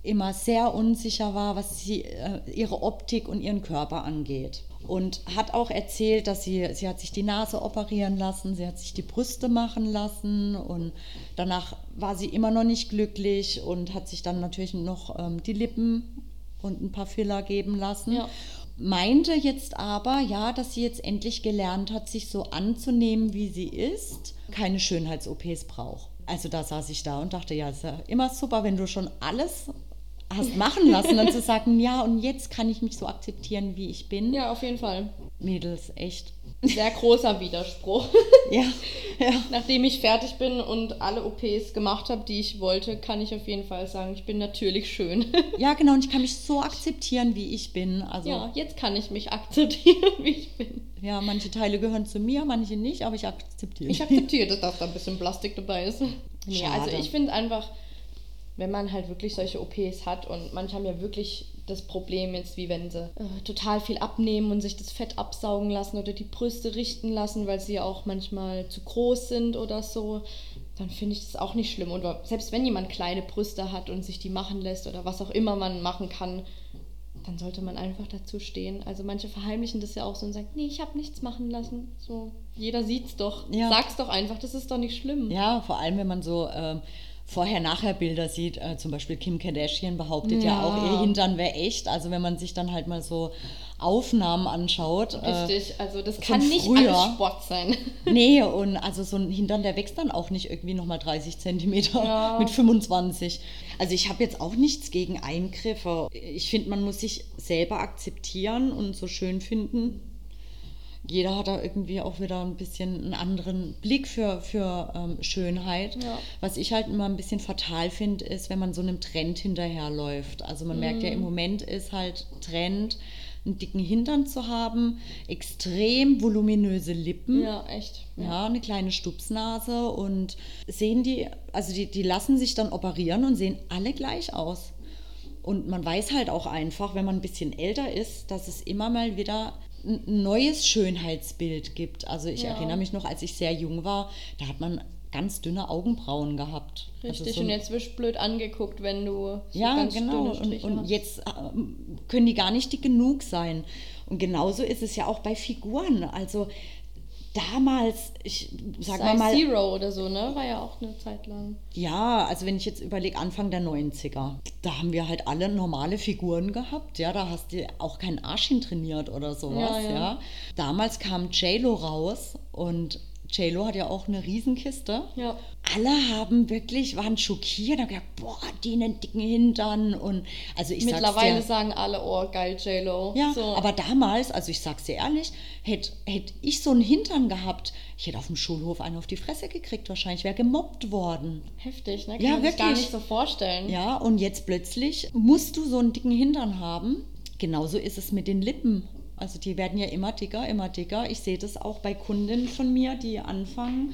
immer sehr unsicher war, was sie, äh, ihre Optik und ihren Körper angeht. Und hat auch erzählt, dass sie, sie hat sich die Nase operieren lassen, sie hat sich die Brüste machen lassen und danach war sie immer noch nicht glücklich und hat sich dann natürlich noch ähm, die Lippen und ein paar Filler geben lassen. Ja. Meinte jetzt aber, ja, dass sie jetzt endlich gelernt hat, sich so anzunehmen, wie sie ist, keine Schönheits-OPs braucht. Also da saß ich da und dachte, ja, ist ja immer super, wenn du schon alles hast machen lassen, dann zu sagen, ja, und jetzt kann ich mich so akzeptieren, wie ich bin. Ja, auf jeden Fall. Mädels, echt. Sehr großer Widerspruch. Ja, ja. Nachdem ich fertig bin und alle OPs gemacht habe, die ich wollte, kann ich auf jeden Fall sagen, ich bin natürlich schön. Ja, genau, und ich kann mich so akzeptieren, wie ich bin. Also, Ja, ja, jetzt kann ich mich akzeptieren, wie ich bin. manche Teile gehören zu mir, manche nicht, aber ich akzeptiere Ich akzeptiere, dass da ein bisschen Plastik dabei ist. Nee, Schade. also ich finde einfach, wenn man halt wirklich solche OPs hat und manche haben ja wirklich das Problem jetzt, wie wenn sie äh, total viel abnehmen und sich das Fett absaugen lassen oder die Brüste richten lassen, weil sie ja auch manchmal zu groß sind oder so, dann finde ich das auch nicht schlimm. Und selbst wenn jemand kleine Brüste hat und sich die machen lässt oder was auch immer man machen kann, dann sollte man einfach dazu stehen. Also manche verheimlichen das ja auch so und sagen, nee, ich habe nichts machen lassen. So, jeder sieht's doch. Ja. Sag's doch einfach, das ist doch nicht schlimm. Ja, vor allem, wenn man so ähm, Vorher-Nachher-Bilder sieht. Äh, zum Beispiel Kim Kardashian behauptet ja, Ja. auch, ihr Hintern wäre echt. Also wenn man sich dann halt mal so Aufnahmen anschaut. äh, Richtig, also das kann nicht früher. alles Sport sein. Nee, und also so ein Hintern, der wächst dann auch nicht irgendwie nochmal 30 Zentimeter Ja. mit 25. Also ich habe jetzt auch nichts gegen Eingriffe. Ich finde, man muss sich selber akzeptieren und so schön finden. Jeder hat da irgendwie auch wieder ein bisschen einen anderen Blick für, für ähm, Schönheit. Ja. Was ich halt immer ein bisschen fatal finde, ist, wenn man so einem Trend hinterherläuft. Also man merkt ja, im Moment ist halt Trend, einen dicken Hintern zu haben, extrem voluminöse Lippen. Ja, echt. Ja, eine kleine Stupsnase und sehen die, also die, die lassen sich dann operieren und sehen alle gleich aus. Und man weiß halt auch einfach, wenn man ein bisschen älter ist, dass es immer mal wieder ein neues Schönheitsbild gibt. Also ich Ja. erinnere mich noch, als ich sehr jung war, da hat man ganz dünne Augenbrauen gehabt. Richtig, also so und jetzt wirst du blöd angeguckt, wenn du so ja, ganz genau. dünne Und, Striche und hast. jetzt ähm, können die gar nicht dick genug sein. Und genauso ist es ja auch bei Figuren. Also damals, ich sag mal Size mal, Zero oder so, ne? War ja auch eine Zeit lang. ja, also wenn ich jetzt überlege, Anfang der 90er, da haben wir halt alle normale Figuren gehabt. Ja, da hast du auch keinen Arsch hin trainiert oder sowas. Ja, Ja, ja. Damals kam JLo raus und JLo hat ja auch eine Riesenkiste. Ja. Alle haben wirklich, waren schockiert, haben gedacht, boah, die einen dicken Hintern und also ich Mittlerweile sag's dir, sagen alle, oh geil, J-Lo. ja, so. aber damals, also ich sag's dir ehrlich, hätte hätt ich so einen Hintern gehabt, ich hätte auf dem Schulhof einen auf die Fresse gekriegt wahrscheinlich, wäre gemobbt worden. Heftig, ne? Kann Ja, man sich gar wirklich. nicht so vorstellen. Ja, und jetzt plötzlich musst du so einen dicken Hintern haben. Genauso ist es mit den Lippen. Also die werden ja immer dicker, immer dicker. Ich sehe das auch bei Kundinnen von mir, die anfangen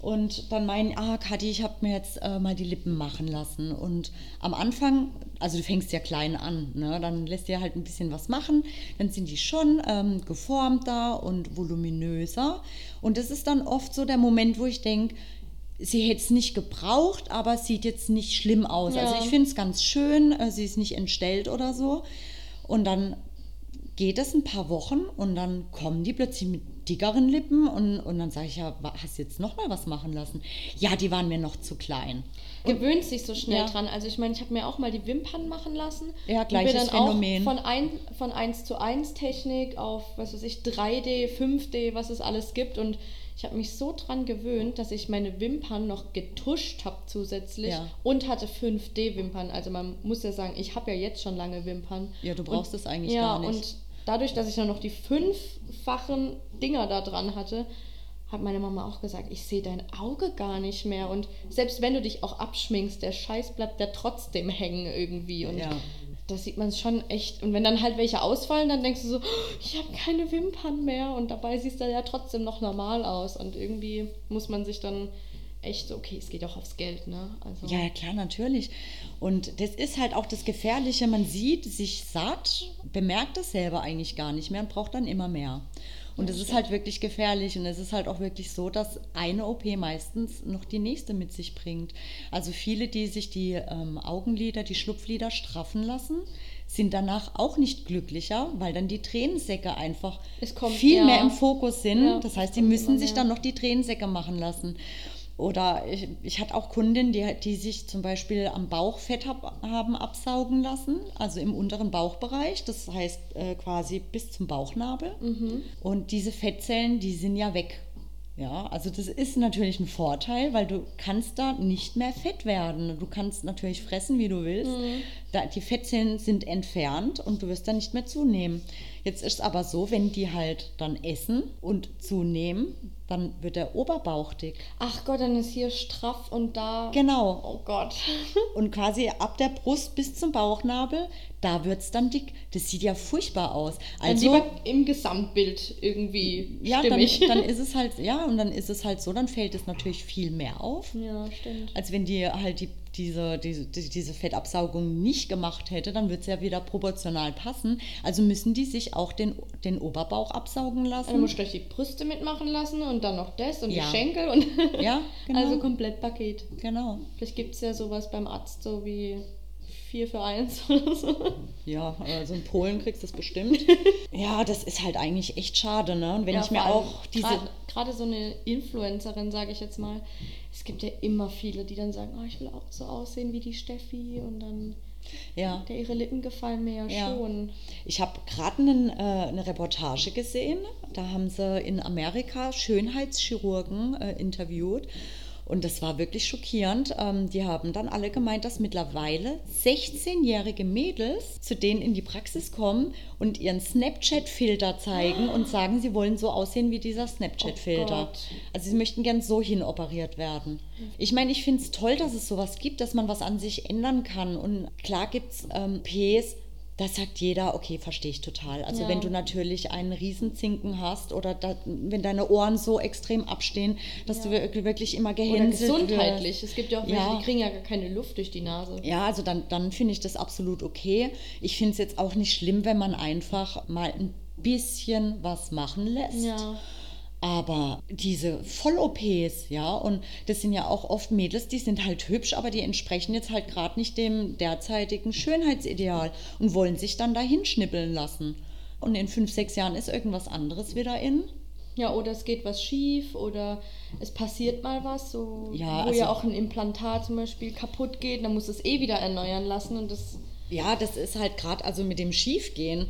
und dann meinen, ah, Kathi, ich habe mir jetzt äh, mal die Lippen machen lassen. Und am Anfang, also du fängst ja klein an, ne? dann lässt dir halt ein bisschen was machen. Dann sind die schon ähm, geformter und voluminöser. Und das ist dann oft so der Moment, wo ich denke, sie hätte es nicht gebraucht, aber es sieht jetzt nicht schlimm aus. Ja. Also ich finde es ganz schön, äh, sie ist nicht entstellt oder so. Und dann geht es ein paar Wochen und dann kommen die plötzlich mit dickeren Lippen und, und dann sage ich ja, hast du jetzt noch mal was machen lassen? Ja, die waren mir noch zu klein. gewöhnt sich so schnell Ja. dran. Also ich meine, ich habe mir auch mal die Wimpern machen lassen. Ja, Und bin gleiches dann Phänomen. Auch von, ein, von 1 zu 1 Technik auf, was weiß ich, 3D, 5D, was es alles gibt. Und ich habe mich so dran gewöhnt, dass ich meine Wimpern noch getuscht habe zusätzlich Ja. und hatte 5D-Wimpern. Also man muss ja sagen, ich habe ja jetzt schon lange Wimpern. Ja, du brauchst es eigentlich ja, gar nicht. und dadurch, dass ich dann noch die fünffachen Dinger da dran hatte, hat meine Mama auch gesagt, ich sehe dein Auge gar nicht mehr. Und selbst wenn du dich auch abschminkst, der Scheiß bleibt ja trotzdem hängen irgendwie. Und Ja. da sieht man es schon echt. Und wenn dann halt welche ausfallen, dann denkst du so, "Oh, ich habe keine Wimpern mehr. Und dabei siehst du ja trotzdem noch normal aus. Und irgendwie muss man sich dann echt so, okay, es geht auch aufs Geld, ne? Also, Ja, ja, klar, natürlich. Und das ist halt auch das Gefährliche. Man sieht sich satt, bemerkt es selber eigentlich gar nicht mehr und braucht dann immer mehr. Und das ist halt wirklich gefährlich. Und es ist halt auch wirklich so, dass eine OP meistens noch die nächste mit sich bringt. Also viele, die sich die ähm, Augenlider, die Schlupflider straffen lassen, sind danach auch nicht glücklicher, weil dann die Tränensäcke einfach Es kommt- viel ja. mehr im Fokus sind. Ja, das es heißt, die müssen sich dann noch die Tränensäcke machen lassen. Oder ich, ich hatte auch Kundinnen, die, die sich zum Beispiel am Bauch Fett hab, haben absaugen lassen, also im unteren Bauchbereich, das heißt äh, quasi bis zum Bauchnabel. Und diese Fettzellen, die sind ja weg. Ja, also das ist natürlich ein Vorteil, weil du kannst da nicht mehr fett werden. Du kannst natürlich fressen, wie du willst. Da, die Fettzellen sind entfernt und du wirst dann nicht mehr zunehmen. Jetzt ist es aber so, wenn die halt dann essen und zunehmen, dann wird der Oberbauch dick. Ach Gott, dann ist hier straff und da. Genau. Oh Gott. Und quasi ab der Brust bis zum Bauchnabel, da wird es dann dick. Das sieht ja furchtbar aus. Dann Also, lieber im Gesamtbild irgendwie ja, dann, dann ist es halt, ja, und dann ist es halt so, dann fällt es natürlich viel mehr auf. ja, stimmt. als wenn die halt die, diese, diese, die- diese Fettabsaugung nicht gemacht hätte, dann wird es ja wieder proportional passen. Also müssen die sich auch den, den Oberbauch absaugen lassen. musst du die Brüste mitmachen lassen und dann noch das und Ja. die Schenkel und Ja, genau. also komplett Paket. genau. Vielleicht gibt es ja sowas beim Arzt so wie 4 für 1 oder so. Ja, also in Polen kriegst du es bestimmt. ja, das ist halt eigentlich echt schade, ne? Und wenn Ja, ich mir auch diese. Gerade so eine Influencerin, sage ich jetzt mal. Es gibt ja immer viele, die dann sagen, oh, ich will auch so aussehen wie die Steffi und dann, Ja. der ihre Lippen gefallen mir ja, Ja. schon. Ich habe gerade äh, eine Reportage gesehen. Da haben sie in Amerika Schönheitschirurgen äh, interviewt. Und das war wirklich schockierend. Ähm, die haben dann alle gemeint, dass mittlerweile 16-jährige Mädels zu denen in die Praxis kommen und ihren Snapchat-Filter zeigen und sagen, sie wollen so aussehen wie dieser Oh Snapchat-Filter. Gott. also sie möchten gern so hinoperiert werden. Ich meine, ich finde es toll, dass es sowas gibt, dass man was an sich ändern kann. Und klar gibt es ähm, Ps, da sagt jeder, okay, verstehe ich total. Also Ja. wenn du natürlich einen Riesenzinken hast oder da, wenn deine Ohren so extrem abstehen, dass du wir- wirklich immer Oder gehänselt gesundheitlich. wirst. Es gibt ja auch welche, Ja. die kriegen ja gar keine Luft durch die Nase. Ja, also dann, dann finde ich das absolut okay. Ich finde es jetzt auch nicht schlimm, wenn man einfach mal ein bisschen was machen lässt. Ja. Aber diese Voll-OPs, ja, und das sind ja auch oft Mädels, die sind halt hübsch, aber die entsprechen jetzt halt gerade nicht dem derzeitigen Schönheitsideal und wollen sich dann dahin schnippeln lassen. Und in fünf, sechs Jahren ist irgendwas anderes wieder in. Ja, oder es geht was schief oder es passiert mal was, so Ja, wo also- ja auch ein Implantat zum Beispiel kaputt geht, dann muss es eh wieder erneuern lassen und das Ja, das ist halt gerade, also mit dem Schiefgehen,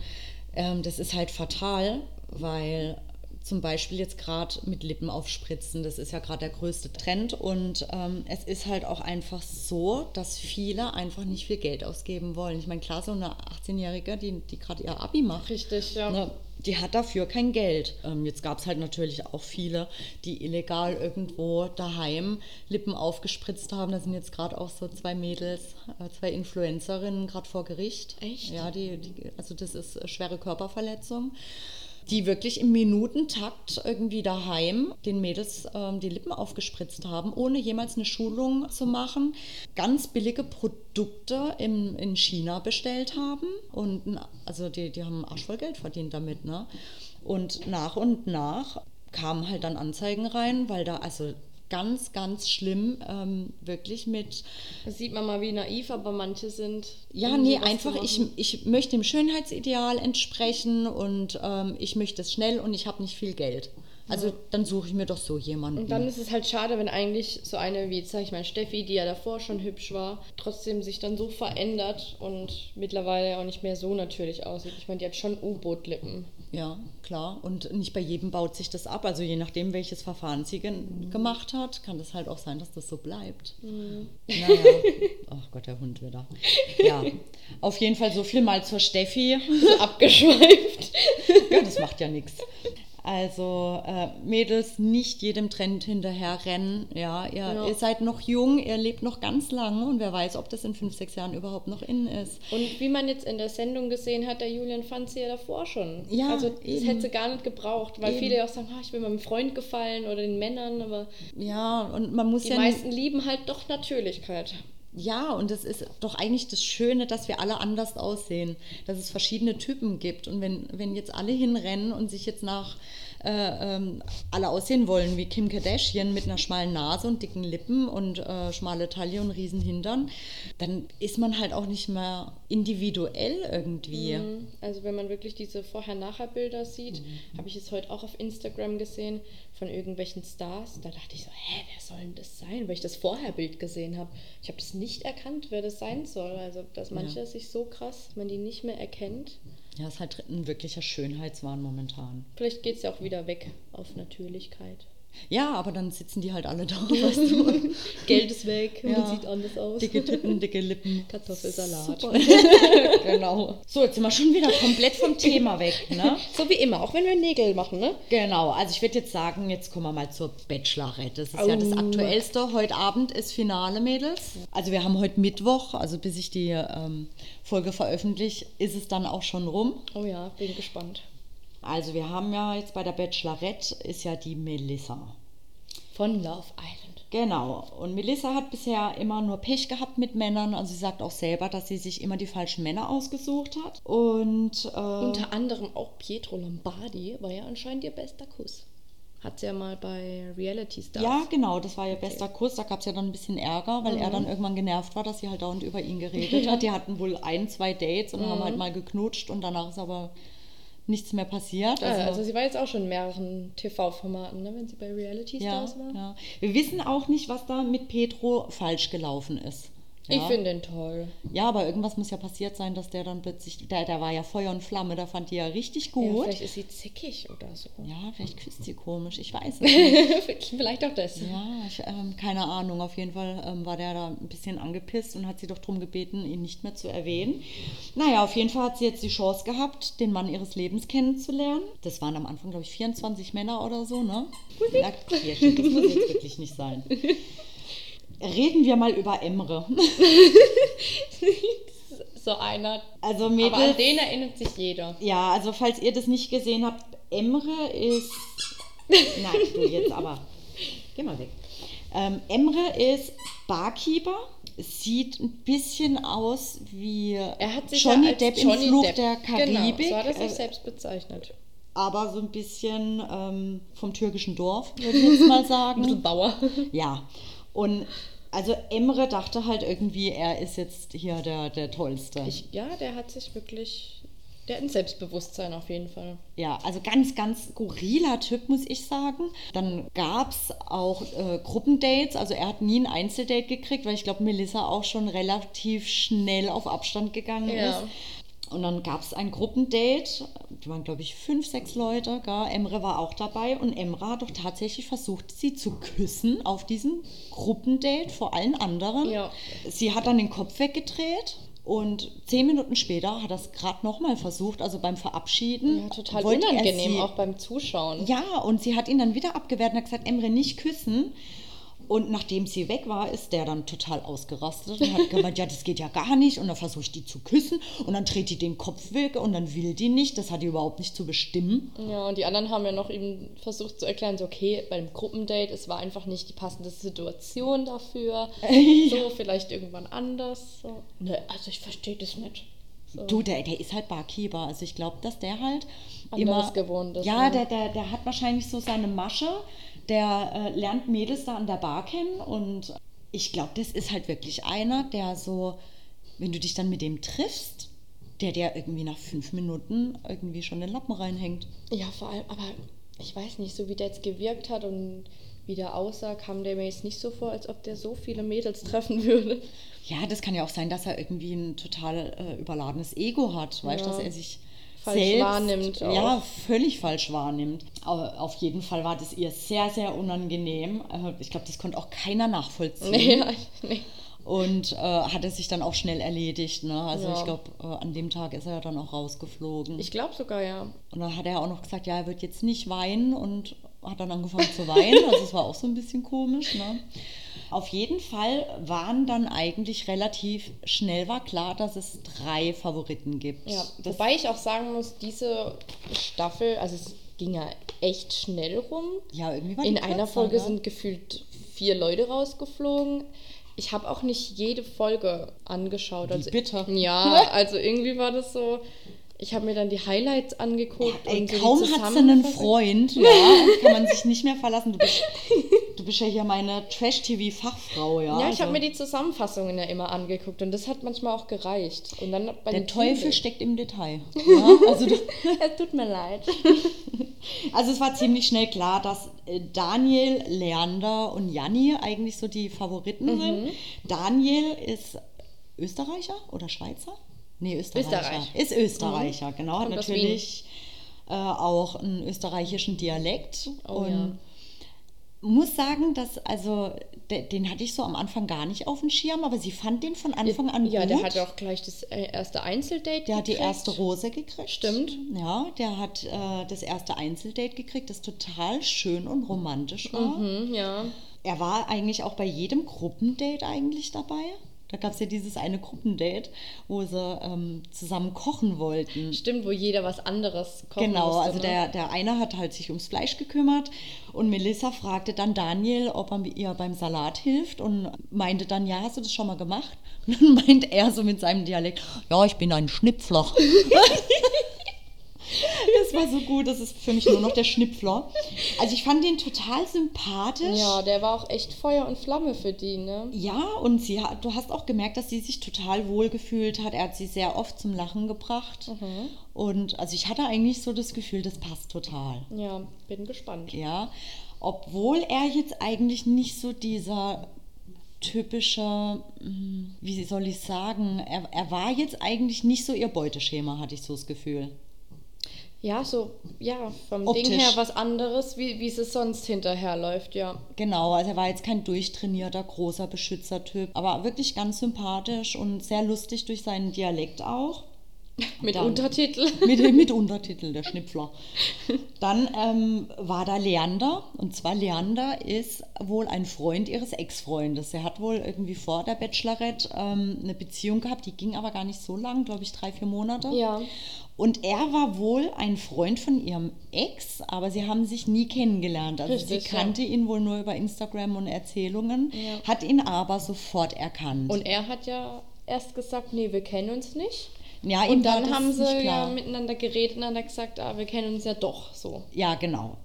ähm, das ist halt fatal, weil zum Beispiel jetzt gerade mit Lippen aufspritzen, das ist ja gerade der größte Trend und ähm, es ist halt auch einfach so, dass viele einfach nicht viel Geld ausgeben wollen. Ich meine, klar, so eine 18-Jährige, die, die gerade ihr Abi macht, richtig, ja. Ne, die hat dafür kein Geld. Ähm, jetzt gab es halt natürlich auch viele, die illegal irgendwo daheim Lippen aufgespritzt haben. Da sind jetzt gerade auch so zwei Mädels, äh, zwei Influencerinnen gerade vor Gericht. Echt? Ja, die, die, also das ist schwere Körperverletzung. Die wirklich im Minutentakt irgendwie daheim den Mädels ähm, die Lippen aufgespritzt haben, ohne jemals eine Schulung zu machen. Ganz billige Produkte im, in China bestellt haben. Und also die, die haben arsch voll Geld verdient damit. Ne? Und nach und nach kamen halt dann Anzeigen rein, weil da also ganz, ganz schlimm ähm, wirklich mit Das sieht man mal wie naiv, aber manche sind. ja, nee, einfach, ich, ich möchte dem Schönheitsideal entsprechen und ähm, ich möchte es schnell und ich habe nicht viel Geld. Also dann suche ich mir doch so jemanden. Und dann ist es halt schade, wenn eigentlich so eine wie, sag ich mal, Steffi, die ja davor schon hübsch war, trotzdem sich dann so verändert und mittlerweile auch nicht mehr so natürlich aussieht. Ich meine, die hat schon U-Boot-Lippen. Ja, klar. Und nicht bei jedem baut sich das ab. Also je nachdem, welches Verfahren sie gen- gemacht hat, kann das halt auch sein, dass das so bleibt. Naja. Ach Gott, der Hund wieder. Ja, auf jeden Fall so viel mal zur Steffi. Abgeschweift. Ja, das macht ja nichts. Also äh, Mädels, nicht jedem Trend hinterher rennen. Ja, ihr, Ja. ihr seid noch jung, ihr lebt noch ganz lange und wer weiß, ob das in fünf, sechs Jahren überhaupt noch in ist. Und wie man jetzt in der Sendung gesehen hat, der Julian fand sie ja davor schon. Ja, Also das eben. hätte sie gar nicht gebraucht, weil Eben. viele ja auch sagen, ah, ich will meinem Freund gefallen oder den Männern, aber Ja, und man muss die ja meisten lieben halt doch Natürlichkeit. Ja, und das ist doch eigentlich das Schöne, dass wir alle anders aussehen, dass es verschiedene Typen gibt. Und wenn, wenn jetzt alle hinrennen und sich jetzt nach äh, ähm, alle aussehen wollen wie Kim Kardashian mit einer schmalen Nase und dicken Lippen und äh, schmale Taille und riesen Hintern, dann ist man halt auch nicht mehr individuell irgendwie. Mhm. Also wenn man wirklich diese Vorher-Nachher-Bilder sieht, Mhm. habe ich es heute auch auf Instagram gesehen von irgendwelchen Stars. Da dachte ich so, hä, wer soll denn das sein? Weil ich das Vorherbild gesehen habe. Ich habe das nicht erkannt, wer das sein soll. Also dass manche sich so krass, man die nicht mehr erkennt. Ja, ist halt ein wirklicher Schönheitswahn momentan. Vielleicht geht es ja auch wieder weg auf Natürlichkeit. Ja, aber dann sitzen die halt alle da, weißt du. Geld ist weg Ja. sieht anders aus. Dicke Titten, dicke Lippen. Kartoffelsalat. Genau. So, jetzt sind wir schon wieder komplett vom Thema weg, ne? So wie immer, auch wenn wir Nägel machen, ne? Genau, also ich würde jetzt sagen, jetzt kommen wir mal zur Bachelorette. Das ist ja das. Aktuellste. Heute Abend ist Finale, Mädels. Also wir haben heute Mittwoch, also bis ich die ähm, Folge veröffentliche, ist es dann auch schon rum. Oh ja, bin gespannt. Also wir haben ja jetzt bei der Bachelorette ist ja die Melissa. Von Love Island. Genau. Und Melissa hat bisher immer nur Pech gehabt mit Männern. Also sie sagt auch selber, dass sie sich immer die falschen Männer ausgesucht hat. Und äh, Unter anderem auch Pietro Lombardi war ja anscheinend ihr bester Kuss. Hat sie ja mal bei Reality Stars. Ja, genau, das war ihr bester Kuss. Da gab es ja dann ein bisschen Ärger, weil er dann irgendwann genervt war, dass sie halt dauernd über ihn geredet hat. Die hatten wohl ein, zwei Dates und haben halt mal geknutscht und danach ist aber nichts mehr passiert. Ah, also sie war jetzt auch schon in mehreren TV-Formaten, ne, wenn sie bei Reality ja, Stars war. ja. Wir wissen auch nicht, was da mit Petro falsch gelaufen ist. Ich Ja. finde den toll. Ja, aber irgendwas muss ja passiert sein, dass der dann plötzlich, der, der war ja Feuer und Flamme, da fand die ja richtig Ja, gut. vielleicht ist sie zickig oder so. Ja, vielleicht küsst sie komisch, ich weiß es nicht. vielleicht auch das. Ja, ich, ähm, keine Ahnung. Auf jeden Fall ähm, war der da ein bisschen angepisst und hat sie doch darum gebeten, ihn nicht mehr zu erwähnen. Naja, auf jeden Fall hat sie jetzt die Chance gehabt, den Mann ihres Lebens kennenzulernen. Das waren am Anfang, glaube ich, 24 Männer oder so, ne? Ja, Kirchen, das muss jetzt wirklich nicht sein. Reden wir mal über Emre. so einer. Also Aber Mädels, an den erinnert sich jeder. ja, also falls ihr das nicht gesehen habt, Emre ist. Nein, du jetzt aber. Geh mal weg. Ähm, Emre ist Barkeeper. Sieht ein bisschen aus wie Er hat sich Johnny ja Depp Johnny im Fluch Depp, der Karibik. Genau, so hat er sich äh, selbst bezeichnet. aber so ein bisschen ähm, vom türkischen Dorf, würde ich jetzt mal sagen. Ein Bauer. Ja, und also Emre dachte halt irgendwie, er ist jetzt hier der, der Tollste. Ich, ja, der hat sich wirklich. Der hat ein Selbstbewusstsein auf jeden Fall. ja, also ganz, ganz skurriler Typ, muss ich sagen. Dann gab es auch äh, Gruppendates, also er hat nie ein Einzeldate gekriegt, weil ich glaube, Melissa auch schon relativ schnell auf Abstand gegangen Ja. ist. Und dann gab es ein Gruppendate, die waren glaube ich fünf, sechs Leute, gell? Emre war auch dabei und Emre hat doch tatsächlich versucht, sie zu küssen auf diesem Gruppendate vor allen anderen. Ja. Sie hat dann den Kopf weggedreht und zehn Minuten später hat er es gerade nochmal versucht, also beim Verabschieden. Ja, total unangenehm, sie- auch beim Zuschauen. Ja, und sie hat ihn dann wieder abgewehrt und hat gesagt, Emre, nicht küssen. Und nachdem sie weg war, ist der dann total ausgerastet und hat gemeint, ja, das geht ja gar nicht. Und dann versuche ich die zu küssen und dann dreht die den Kopf weg und dann will die nicht. Das hat die überhaupt nicht zu bestimmen. Ja, und die anderen haben ja noch ihm versucht zu erklären, so okay, beim Gruppendate, es war einfach nicht die passende Situation dafür. So, vielleicht irgendwann anders. So. Ne, also ich verstehe das nicht. So. Du, der, der ist halt Barkeeper. Also ich glaube, dass der halt Anderes immer gewohnt ist, Ja, ne? der, der, der hat wahrscheinlich so seine Masche. Der äh, lernt Mädels da an der Bar kennen und ich glaube, das ist halt wirklich einer, der so, wenn du dich dann mit dem triffst, der der irgendwie nach fünf Minuten irgendwie schon den Lappen reinhängt. Ja, vor allem, aber ich weiß nicht, so wie der jetzt gewirkt hat und wie der aussah, kam der mir jetzt nicht so vor, als ob der so viele Mädels treffen würde. Ja, das kann ja auch sein, dass er irgendwie ein total äh, überladenes Ego hat, weißt du, Ja. dass er sich Falsch selbst, wahrnimmt auch. Ja, völlig falsch wahrnimmt. Aber auf jeden Fall war das ihr sehr, sehr unangenehm. Äh, Ich glaube, das konnte auch keiner nachvollziehen. Nee, ja, nee. Und äh, hat es sich dann auch schnell erledigt. Ne? Also Ja. ich glaube, äh, an dem Tag ist er ja dann auch rausgeflogen. Ich glaube sogar, ja. und dann hat er auch noch gesagt, ja, er wird jetzt nicht weinen und hat dann angefangen zu weinen. Also es war auch so ein bisschen komisch. Ne? Auf jeden Fall waren dann eigentlich relativ schnell war klar, dass es drei Favoriten gibt. Ja, das, wobei ich auch sagen muss, diese Staffel, also es ging ja echt schnell rum. ja, irgendwie war In einer Folge ne? sind gefühlt vier Leute rausgeflogen. Ich habe auch nicht jede Folge angeschaut. Also, bitter. Ja, also irgendwie war das so. Ich habe mir dann die Highlights angeguckt. Ey, und so kaum hat sie einen. Freund, ja, kann man sich nicht mehr verlassen. Du bist, du bist ja hier meine Trash-TV-Fachfrau, ja. Ja, ich habe also mir die Zusammenfassungen ja immer angeguckt und das hat manchmal auch gereicht. Und dann bei Der Teufel Teambild- steckt im Detail. Ja, also, Es tut mir leid. also es war ziemlich schnell klar, dass äh, Daniel, Leander und Janni eigentlich so die Favoriten Mhm. sind. Daniel ist Österreicher oder Schweizer? Nee, Österreicher. Österreich. Mhm. Ist Österreicher, genau. Hat natürlich äh, auch einen österreichischen Dialekt. Oh und ja. muss sagen, dass, also, de, den hatte ich so am Anfang gar nicht auf dem Schirm, aber sie fand den von Anfang an ja, gut. der hat auch gleich das äh, erste Einzeldate Der hat die gekriegt. erste Rose gekriegt. Stimmt. Ja, der hat äh, das erste Einzeldate gekriegt, das total schön und romantisch war. Mhm, ja. Er war eigentlich auch bei jedem Gruppendate eigentlich dabei. Da gab es ja dieses eine Gruppendate, wo sie ähm, zusammen kochen wollten. Stimmt, wo jeder was anderes kochen Genau, musste, also ne? der, der eine hat halt sich ums Fleisch gekümmert und Melissa fragte dann Daniel, ob er ihr beim Salat hilft und meinte dann, ja, hast du das schon mal gemacht? Und dann meint er so mit seinem Dialekt, ja, ich bin ein Schnipfler. das war so gut, das ist für mich nur noch der Schnipfler. Also ich fand den total sympathisch. Ja, der war auch echt Feuer und Flamme für die, ne? Ja, und sie hat, du hast auch gemerkt, dass sie sich total wohl gefühlt hat. Er hat sie sehr oft zum Lachen gebracht. Mhm. Und also ich hatte eigentlich so das Gefühl, das passt total. Ja, bin gespannt. Ja, obwohl er jetzt eigentlich nicht so dieser typische, hm, wie soll ich sagen, er, er war jetzt eigentlich nicht so ihr Beuteschema, hatte ich so das Gefühl. Ja, so, ja, vom Optisch. Ding her was anderes, wie, wie es sonst hinterherläuft, ja. Genau, also er war jetzt kein durchtrainierter, großer Beschützertyp, aber wirklich ganz sympathisch und sehr lustig durch seinen Dialekt auch. Mit Dann- Untertitel. mit, mit Untertitel, der Schnipfler. Dann ähm, war da Leander. Und zwar Leander ist wohl ein Freund ihres Ex-Freundes. Er hat wohl irgendwie vor der Bachelorette ähm, eine Beziehung gehabt, die ging aber gar nicht so lang, glaube ich, drei, vier Monate. Ja. Und er war wohl ein Freund von ihrem Ex, aber sie haben sich nie kennengelernt. Also Richtig, sie kannte ihn wohl nur über Instagram und Erzählungen, Ja. hat ihn aber sofort erkannt. Und er hat ja erst gesagt, nee, wir kennen uns nicht. Ja, ihm Und dann haben sie ja miteinander geredet und dann hat er gesagt, ah, wir kennen uns ja doch so. Ja, genau.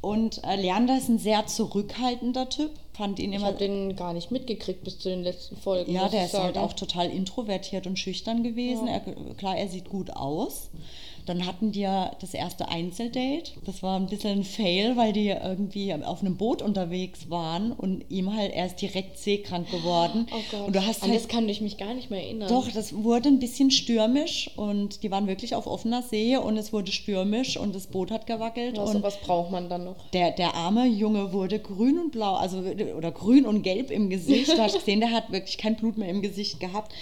Und äh, Leander ist ein sehr zurückhaltender Typ. Fand ihn Ich immer. habe den gar nicht mitgekriegt bis zu den letzten Folgen. ja, der ich ist halt sagen. auch total introvertiert und schüchtern gewesen. Ja. Er, klar, er sieht gut aus. Dann hatten die ja das erste Einzeldate. Das war ein bisschen ein Fail, weil die irgendwie auf einem Boot unterwegs waren und ihm halt, er ist direkt seekrank geworden. Oh Gott. Und du hast An halt das kann ich mich gar nicht mehr erinnern. Doch, das wurde ein bisschen stürmisch und die waren wirklich auf offener See und es wurde stürmisch und das Boot hat gewackelt. Ja, und sowas braucht man dann noch. der, der arme Junge wurde grün und blau, also oder grün und gelb im Gesicht. Du hast gesehen, der hat wirklich kein Blut mehr im Gesicht gehabt.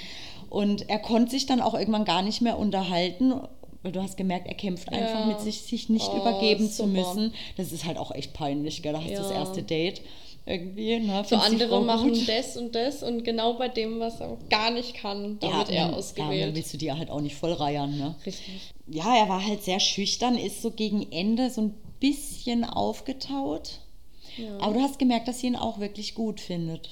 Und er konnte sich dann auch irgendwann gar nicht mehr unterhalten. Weil du hast gemerkt, er kämpft einfach Ja. mit sich, sich nicht Oh, übergeben zu super. müssen. Das ist halt auch echt peinlich, gell? Da hast du das Ja. erste Date irgendwie. Ne? So andere machen gut? das und das und genau bei dem, was er gar nicht kann, da wird ja, er dann- Ja, ausgewählt. dann willst du dir halt auch nicht voll reiern, ne? Richtig. Ja, er war halt sehr schüchtern, ist so gegen Ende so ein bisschen aufgetaut. Ja. Aber du hast gemerkt, dass sie ihn auch wirklich gut findet.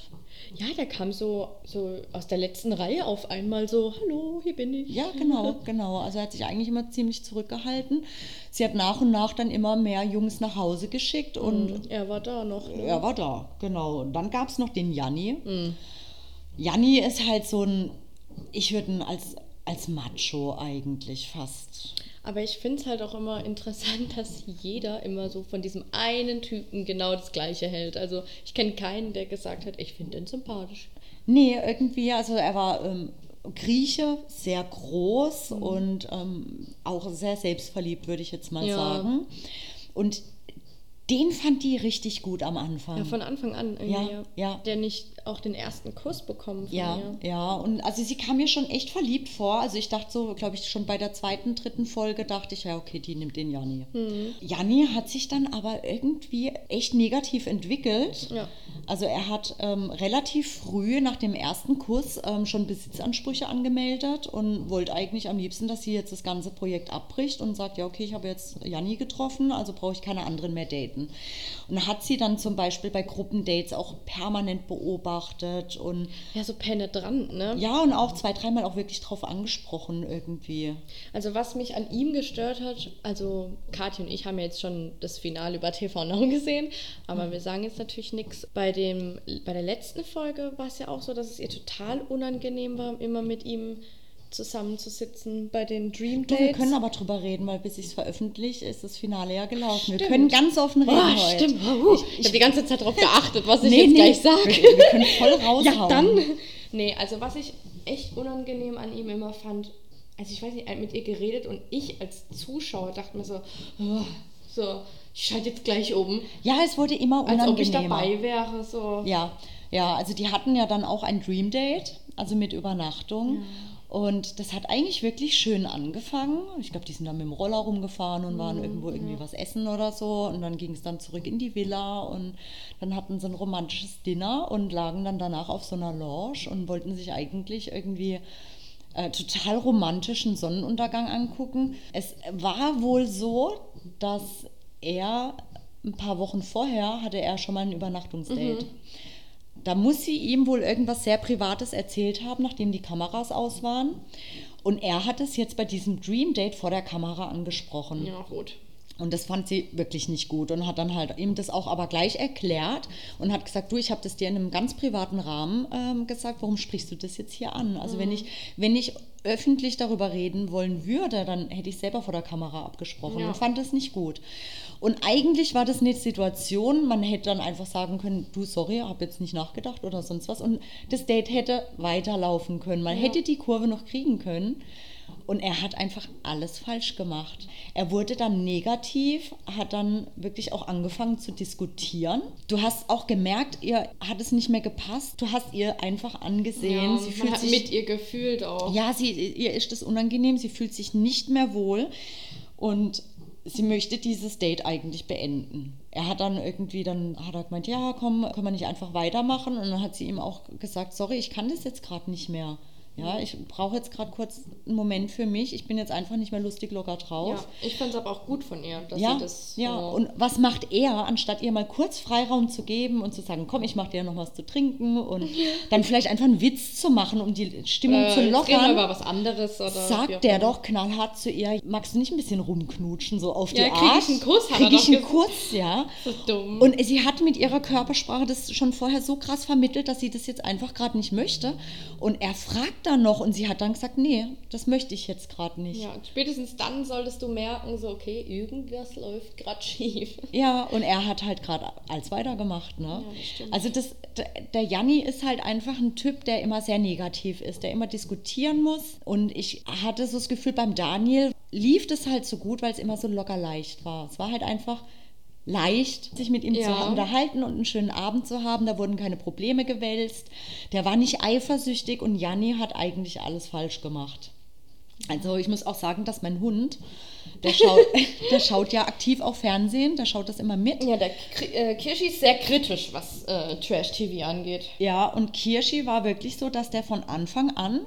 Ja, der kam so, so aus der letzten Reihe auf einmal so, hallo, hier bin ich. Ja, genau, genau. Also er hat sich eigentlich immer ziemlich zurückgehalten. Sie hat nach und nach dann immer mehr Jungs nach Hause geschickt und Und er war da noch. Ne? er war da, genau. Und dann gab es noch den Janni. Mhm. Janni ist halt so ein, ich würde ihn als, als Macho eigentlich fast. Aber ich finde es halt auch immer interessant, dass jeder immer so von diesem einen Typen genau das Gleiche hält. Also ich kenne keinen, der gesagt hat, ich finde den sympathisch. Nee, irgendwie, also er war ähm, Grieche, sehr groß und ähm, auch sehr selbstverliebt, würde ich jetzt mal Ja. sagen. Und den fand die richtig gut am Anfang. Ja, von Anfang an. Ja, Ja, ja. Der nicht auch den ersten Kuss bekommen von Ja, ihr. ja, und also sie kam mir schon echt verliebt vor. Also ich dachte so, glaube ich, schon bei der zweiten, dritten Folge dachte ich, ja, okay, die nimmt den Janni. Mhm. Janni hat sich dann aber irgendwie echt negativ entwickelt. Ja. Also er hat ähm, relativ früh nach dem ersten Kurs ähm, schon Besitzansprüche angemeldet und wollte eigentlich am liebsten, dass sie jetzt das ganze Projekt abbricht und sagt, ja, okay, ich habe jetzt Janni getroffen, also brauche ich keine anderen mehr daten. Und hat sie dann zum Beispiel bei Gruppendates auch permanent beobachtet und Ja, so penetrant, ne? ja, und auch zwei, dreimal auch wirklich drauf angesprochen irgendwie. Also was mich an ihm gestört hat, also Kathi und ich haben ja jetzt schon das Finale über TV Now gesehen, aber Mhm. wir sagen jetzt natürlich nichts. Bei dem, bei der letzten Folge war es ja auch so, dass es ihr total unangenehm war, immer mit ihm zusammenzusitzen bei den Dream Du, Dates. wir können aber drüber reden, weil bis ich es veröffentliche, ist das Finale ja gelaufen. Wir Stimmt. können ganz offen reden Oh, heute. stimmt. Uh, ich habe die ganze Zeit darauf geachtet, was ich Nee, jetzt nee, gleich sage. Wir, wir können voll raushauen. Ja, dann. Nee, also was ich echt unangenehm an ihm immer fand, also ich weiß nicht, mit ihr geredet und ich als Zuschauer dachte mir so, oh, so, ich schalte jetzt gleich um, Ja, es wurde immer als unangenehmer. ob ich dabei wäre, so. Ja, ja, also die hatten ja dann auch ein Dream Date, also mit Übernachtung. Und das hat eigentlich wirklich schön angefangen. Ich glaube, die sind dann mit dem Roller rumgefahren und waren irgendwo irgendwie was essen oder so. Und dann ging es dann zurück in die Villa und dann hatten sie ein romantisches Dinner und lagen dann danach auf so einer Lounge und wollten sich eigentlich irgendwie äh, total romantischen Sonnenuntergang angucken. Es war wohl so, dass er ein paar Wochen vorher hatte er schon mal ein Übernachtungsdate. Da muss sie ihm wohl irgendwas sehr Privates erzählt haben, nachdem die Kameras aus waren. Und er hat es jetzt bei diesem Dream Date vor der Kamera angesprochen. Ja, gut. Und das fand sie wirklich nicht gut und hat dann halt ihm das auch aber gleich erklärt und hat gesagt, du, ich habe das dir in einem ganz privaten Rahmen ähm, gesagt, warum sprichst du das jetzt hier an? Also wenn ich, wenn ich öffentlich darüber reden wollen würde, dann hätte ich selber vor der Kamera abgesprochen Ja. und fand das nicht gut. Und eigentlich war das eine Situation, man hätte dann einfach sagen können, du, sorry, habe jetzt nicht nachgedacht oder sonst was. Und das Date hätte weiterlaufen können. Man hätte die Kurve noch kriegen können. Und er hat einfach alles falsch gemacht. Er wurde dann negativ, hat dann wirklich auch angefangen zu diskutieren. Du hast auch gemerkt, ihr hat es nicht mehr gepasst. Du hast ihr einfach angesehen, Ja, sie fühlt sich mit ihr gefühlt auch. ja, sie, ihr ist das unangenehm, sie fühlt sich nicht mehr wohl und sie möchte dieses Date eigentlich beenden. Er hat dann irgendwie, dann hat er gemeint, ja, komm, können wir nicht einfach weitermachen? Und dann hat sie ihm auch gesagt, sorry, ich kann das jetzt gerade nicht mehr. Ja, ich brauche jetzt gerade kurz einen Moment für mich. Ich bin jetzt einfach nicht mehr lustig locker drauf. Ja, ich fand es aber auch gut von ihr, dass Ja, sie das ja. so und was macht er, anstatt ihr mal kurz Freiraum zu geben und zu sagen, komm, ich mache dir noch was zu trinken und dann vielleicht einfach einen Witz zu machen, um die Stimmung äh, zu lockern, über was anderes oder sagt der doch knallhart zu ihr, magst du nicht ein bisschen rumknutschen, so auf Ja, die krieg Art? ich einen Kuss, hat Krieg ich doch einen gesagt. Kuss, ja. So dumm. Und sie hat mit ihrer Körpersprache das schon vorher so krass vermittelt, dass sie das jetzt einfach gerade nicht möchte. Und er fragt dann noch und sie hat dann gesagt, nee, das möchte ich jetzt gerade nicht. Ja, und spätestens dann solltest du merken, so, okay, irgendwas läuft gerade schief. Ja, und er hat halt gerade alles weitergemacht, ne? Ja, das stimmt. also das, der Janni ist halt einfach ein Typ, der immer sehr negativ ist, der immer diskutieren muss. Und ich hatte so das Gefühl, beim Daniel lief das halt so gut, weil es immer so locker leicht war. Es war halt einfach leicht, sich mit ihm Ja. zu unterhalten und einen schönen Abend zu haben. Da wurden keine Probleme gewälzt. Der war nicht eifersüchtig und Janni hat eigentlich alles falsch gemacht. Also ich muss auch sagen, dass mein Hund, der schaut, der schaut ja aktiv auch Fernsehen, der schaut das immer mit. Ja, der äh, Kirschi ist sehr kritisch, was äh, Trash-TV angeht. Ja, und Kirschi war wirklich so, dass der von Anfang an,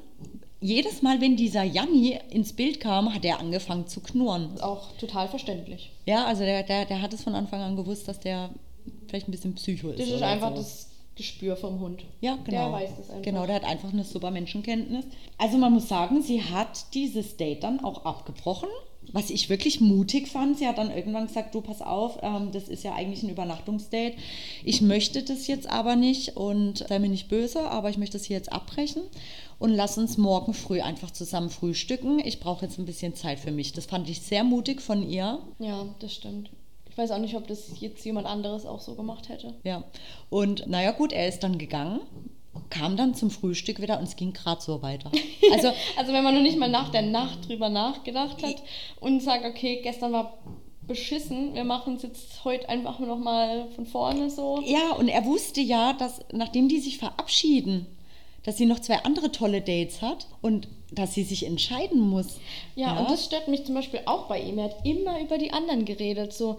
jedes Mal, wenn dieser Janni ins Bild kam, hat er angefangen zu knurren. Ist auch total verständlich. Ja, also der, der, der hat es von Anfang an gewusst, dass der vielleicht ein bisschen psycho ist. Das ist einfach so. das Gespür vom Hund. Ja, genau. Der weiß das einfach. Genau, der hat einfach eine super Menschenkenntnis. Also man muss sagen, sie hat dieses Date dann auch abgebrochen. Was ich wirklich mutig fand, sie hat dann irgendwann gesagt, du pass auf, ähm, das ist ja eigentlich ein Übernachtungsdate. Ich möchte das jetzt aber nicht und sei mir nicht böse, aber ich möchte das hier jetzt abbrechen und lass uns morgen früh einfach zusammen frühstücken. Ich brauche jetzt ein bisschen Zeit für mich. Das fand ich sehr mutig von ihr. Ja, das stimmt. Ich weiß auch nicht, ob das jetzt jemand anderes auch so gemacht hätte. Ja, und naja gut, er ist dann gegangen, kam dann zum Frühstück wieder und es ging gerade so weiter. Also Also wenn man noch nicht mal nach der Nacht drüber nachgedacht hat und sagt, okay, gestern war beschissen, wir machen es jetzt heute einfach noch mal von vorne so. ja, und er wusste ja, dass nachdem die sich verabschieden, dass sie noch zwei andere tolle Dates hat und dass sie sich entscheiden muss. Ja, und das stört mich zum Beispiel auch bei ihm. Er hat immer über die anderen geredet. So,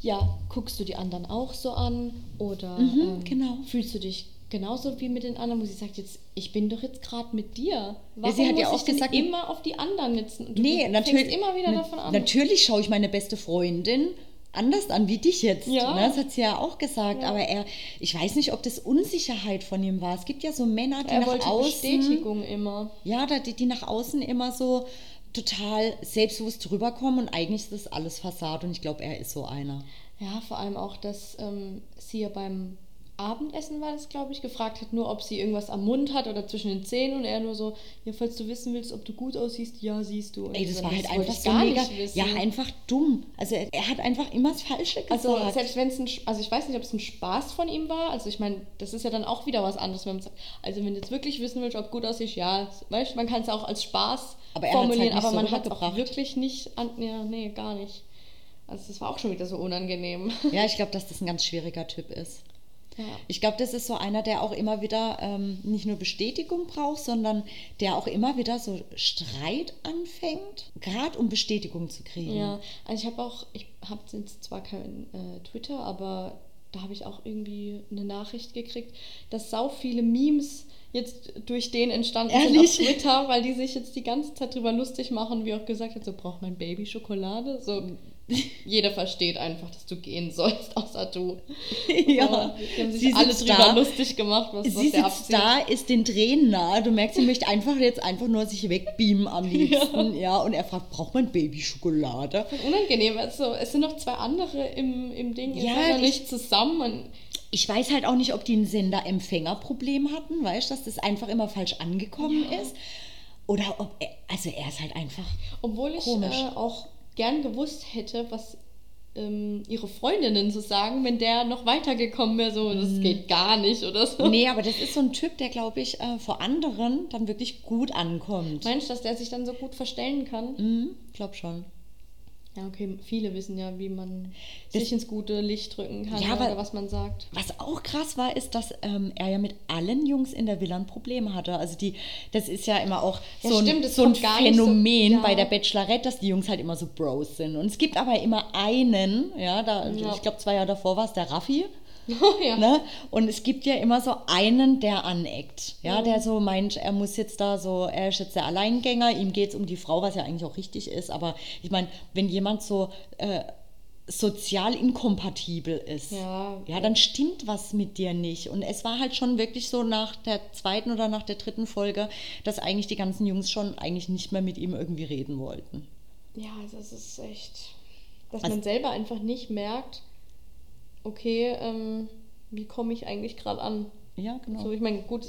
ja, guckst du die anderen auch so an? Oder ähm, genau. fühlst du dich genauso wie mit den anderen, wo sie sagt, jetzt, ich bin doch jetzt gerade mit dir. Warum sie hat muss ja auch ich gesagt- immer auf die anderen jetzt? Du Nee, natürlich. immer wieder davon an. Natürlich schaue ich meine beste Freundin anders an wie dich jetzt. Ja. Ne? Das hat sie ja auch gesagt. Aber er, ich weiß nicht, ob das Unsicherheit von ihm war. Es gibt ja so Männer, die er nach außen. Bestätigung immer. Ja, die, die nach außen immer so total selbstbewusst rüberkommen und eigentlich ist das alles Fassade und ich glaube, er ist so einer. Ja, vor allem auch, dass ähm, sie ja beim Abendessen war das, glaube ich, gefragt hat, nur ob sie irgendwas am Mund hat oder zwischen den Zähnen und er nur so, ja, falls du wissen willst, ob du gut aussiehst, ja, siehst du. Und Ey, das so, war halt wollte einfach so gar mega, nicht wissen. ja, einfach dumm. Also er, er hat einfach immer das Falsche gesagt. Also selbst wenn es ein, also ich weiß nicht, ob es ein Spaß von ihm war. Also ich meine, das ist ja dann auch wieder was anderes, wenn man sagt, also wenn du jetzt wirklich wissen willst, ob gut aussieht, ja, weißt, du, man kann es auch als Spaß Aber er halt formulieren, nicht aber so man hat es auch wirklich nicht, an, ja, nee, gar nicht. Also das war auch schon wieder so unangenehm. ja, ich glaube, dass das ein ganz schwieriger Typ ist. Ja. Ich glaube, das ist so einer, der auch immer wieder ähm, nicht nur Bestätigung braucht, sondern der auch immer wieder so Streit anfängt, gerade um Bestätigung zu kriegen. Ja, also ich habe auch, ich habe jetzt zwar kein äh, Twitter, aber da habe ich auch irgendwie eine Nachricht gekriegt, dass sau viele Memes jetzt durch den entstanden sind Ehrlich? auf Twitter, weil die sich jetzt die ganze Zeit drüber lustig machen, wie auch gesagt hat, so braucht mein Baby Schokolade. So, jeder versteht einfach, dass du gehen sollst, außer du. Ja, die haben sich sie alle drüber da. lustig gemacht, was, was Sie der sitzt abzieht. da, ist den Tränen nahe. Du merkst, sie möchte einfach jetzt einfach nur sich wegbeamen am liebsten. Ja, und er fragt, braucht man Babyschokolade? Unangenehm, also es sind noch zwei andere im, im Ding, ihr Ja, seid nicht zusammen. Ich weiß halt auch nicht, ob die ein Sender-Empfänger-Problem hatten, weißt du, dass das einfach immer falsch angekommen ist. Oder ob er, also er ist halt einfach. Obwohl ich Komisch. äh, auch gern gewusst hätte, was ähm, ihre Freundinnen zu sagen, wenn der noch weitergekommen wäre, so, das geht gar nicht oder so. Nee, aber das ist so ein Typ, der, glaube ich, äh, vor anderen dann wirklich gut ankommt. Meinst du, dass der sich dann so gut verstellen kann? Mhm, glaub schon. Ja, okay, viele wissen ja, wie man Das- sich ins gute Licht drücken kann Ja, aber- oder was man sagt. Was auch krass war, ist, dass ähm, er ja mit allen Jungs in der Villa ein Problem hatte. Also die, das ist ja immer auch Ja, so ein, stimmt, das so ein nicht so- Phänomen ja. bei der Bachelorette, dass die Jungs halt immer so Bros sind. Und es gibt aber immer einen, ja, da, ich glaube zwei Jahre davor war es der Raffi. ja. Ne? Und es gibt ja immer so einen, der aneckt, ja, Mhm. der so meint, er muss jetzt da so, er ist jetzt der Alleingänger, ihm geht es um die Frau, was ja eigentlich auch richtig ist, aber ich meine, wenn jemand so äh, sozial inkompatibel ist, Ja. ja, dann stimmt was mit dir nicht. Und es war halt schon wirklich so nach der zweiten oder nach der dritten Folge, dass eigentlich die ganzen Jungs schon eigentlich nicht mehr mit ihm irgendwie reden wollten. Ja, also es ist echt, dass Also- man selber einfach nicht merkt, okay, ähm, wie komme ich eigentlich gerade an? Ja, genau. So, ich meine, gut,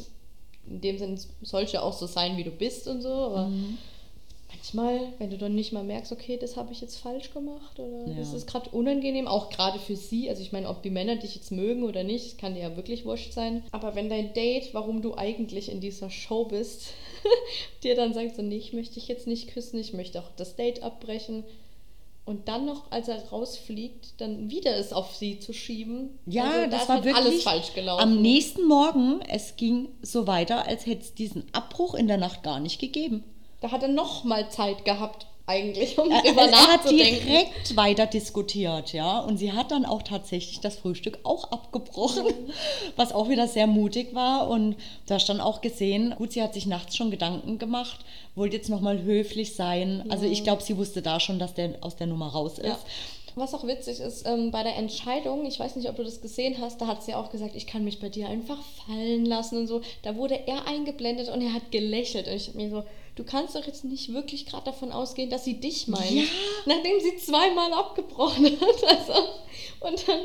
in dem Sinn soll es ja auch so sein, wie du bist und so, aber Mhm. manchmal, wenn du dann nicht mal merkst, okay, das habe ich jetzt falsch gemacht oder Ja. das ist gerade unangenehm, auch gerade für sie. Also ich meine, ob die Männer dich jetzt mögen oder nicht, kann dir ja wirklich wurscht sein. Aber wenn dein Date, warum du eigentlich in dieser Show bist, dir dann sagt so, nee, ich möchte dich jetzt nicht küssen, ich möchte auch das Date abbrechen. Und dann noch, als er rausfliegt, dann wieder es auf sie zu schieben. Ja, Also da das ist war halt wirklich alles falsch gelaufen. Am nächsten Morgen, es ging so weiter, als hätte es diesen Abbruch in der Nacht gar nicht gegeben. Da hat er noch mal Zeit gehabt, eigentlich, um Er, drüber er hat nachzudenken. direkt weiter diskutiert, ja. Und sie hat dann auch tatsächlich das Frühstück auch abgebrochen, was auch wieder sehr mutig war. Und da hast dann auch gesehen, gut, sie hat sich nachts schon Gedanken gemacht, wollte jetzt nochmal höflich sein. Also ich glaube, sie wusste da schon, dass der aus der Nummer raus ist. Ja. Was auch witzig ist, ähm, bei der Entscheidung, ich weiß nicht, ob du das gesehen hast, da hat sie auch gesagt, ich kann mich bei dir einfach fallen lassen und so. Da wurde er eingeblendet und er hat gelächelt. Und ich hab mir so, du kannst doch jetzt nicht wirklich gerade davon ausgehen, dass sie dich meint. Ja. Nachdem sie zweimal abgebrochen hat. Also, und dann